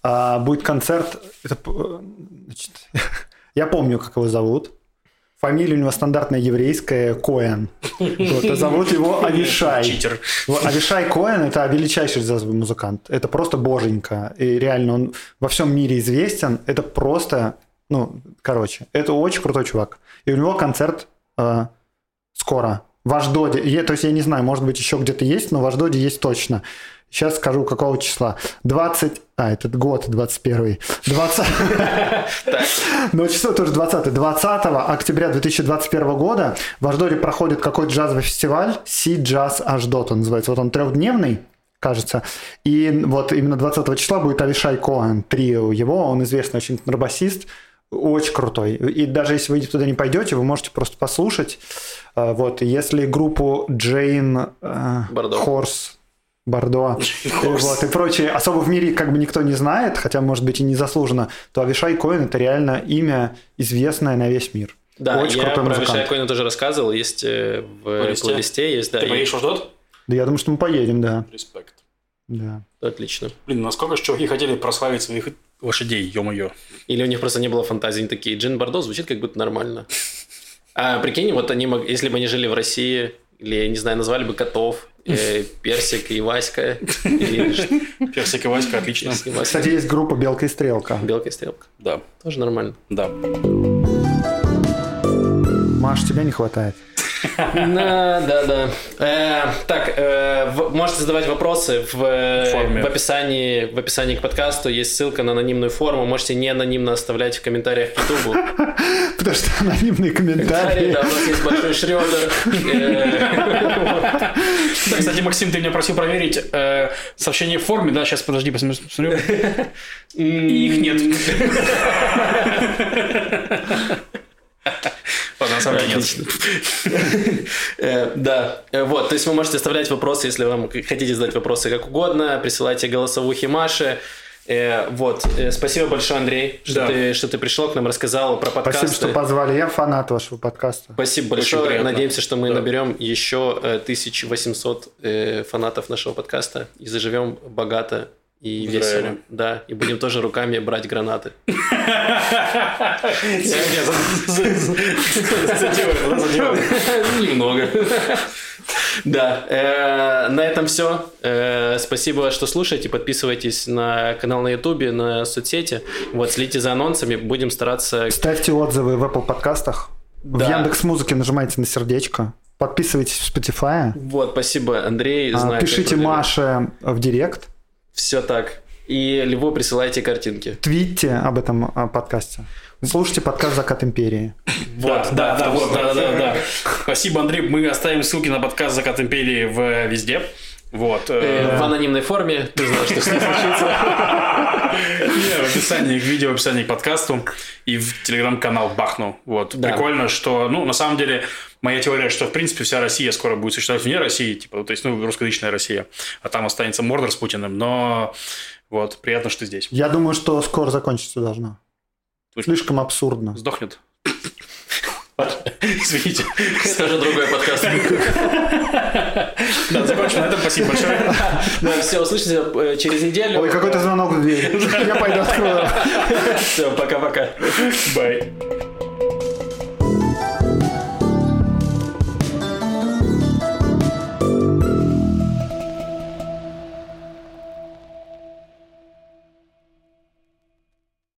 А, будет концерт. Это, э, значит, [laughs] я помню, как его зовут. Фамилия у него стандартная еврейская Коэн. Вот, а зовут его [laughs] Авишай. Читер. Авишай Коэн – это величайший джазовый музыкант. Это просто боженька. И реально он во всем мире известен. Это просто, ну, короче, это очень крутой чувак. И у него концерт э, скоро в Аждоде. Я- то есть я не знаю, может быть, еще где-то есть, но в Аждоде есть точно. Сейчас скажу, какого числа. А, этот год 21 20... Но число тоже 20 20 октября 2021 года в Аждоре проходит какой-то джазовый фестиваль Си Джаз Аждот он называется. Вот он трехдневный кажется. И вот именно 20 числа будет Авишай Коэн, трио его, он известный очень контрабасист, очень крутой. И даже если вы туда не пойдете, вы можете просто послушать. А, вот, если группу Джейн Бордо. Хорс Бордо вот, и прочее особо в мире как бы никто не знает, хотя, может быть, и незаслуженно, то Авишай Коэн это реально имя известное на весь мир. Да, Очень я крутой про музыкант. Авишая Коэна тоже рассказывал, есть э, в Плейлисте? плейлисте, есть, да. Ты и- поедешь в Аждот? Да я думаю, что мы поедем, да. Респект. да. Отлично. Блин, насколько же чуваки хотели прославить своих лошадей, ё-моё. Или у них просто не было фантазии, они такие, Джин Бордо звучит как будто нормально. [laughs] А прикинь, вот они, если бы они жили в России, или, я не знаю, назвали бы котов, э, [laughs] Персик и Васька, или [laughs] Персик и Васька, отлично. Персик и Васька, Кстати, есть группа Белка и Стрелка. Белка и Стрелка. Да, Тоже нормально. да. Маш, тебя не хватает. Да, да, да. Э, Так, э, можете задавать вопросы в, э, в описании, в описании к подкасту. Есть ссылка на анонимную форму. Можете не анонимно оставлять в комментариях к Ютубу. Потому что анонимные Комментарии, да, у нас есть большой Шредер. Да, кстати, Максим, ты меня просил проверить э, сообщение в форме, да? Сейчас, подожди, посмотрю. посмотрю. И их нет. [laughs] Ладно, на самом деле нет. Э, Да, Э, вот, то есть вы можете оставлять вопросы, если вам хотите задать вопросы как угодно, присылайте голосовухи Маше. Э, Вот, Э, спасибо большое, Андрей, что, Да. ты, что ты пришел к нам, рассказал про подкасты. Спасибо, что позвали. Я фанат вашего подкаста. Спасибо Очень большое. приятно. Надеемся, что мы Да. наберем еще э, 1800 э, фанатов нашего подкаста и заживем богато и В весело. Да, и будем тоже руками брать гранаты. [laughs] Заделай. Немного. Да, э, на этом все. Спасибо, что слушаете. Подписывайтесь на канал на Ютубе, на соцсети. Вот, следите за анонсами. Будем стараться... Ставьте отзывы в Apple подкастах. В. Яндекс Музыке нажимайте на сердечко. Подписывайтесь в Spotify. Вот, спасибо, Андрей. А, Пишите Маше в директ. Все так. И Льву присылайте картинки. Твитте об этом а, подкасте. Слушайте подкаст «Закат империи». Вот, да, да, вот, да, да, да. Спасибо, Андрей. Мы оставим ссылки на подкаст «Закат империи» в везде. Вот. Э, э, В анонимной форме. Ты знаешь, что с ней случится. Не, в описании к видео, в описании к подкасту и в телеграм-канал бахну. Вот. Прикольно, что, ну, на самом деле, моя теория, что, в принципе, вся Россия скоро будет существовать вне России, типа, то есть, ну, русскоязычная Россия, а там останется Мордор с Путиным, но вот, приятно, что здесь. Я думаю, что скоро закончиться должно. Слишком абсурдно. Сдохнет. Извините. Это уже другой подкаст. Да, закончим на этом. Спасибо большое. Да, все, услышите э, через неделю. Ой, какой-то звонок в дверь. Я пойду открою. Все, пока-пока. Бай.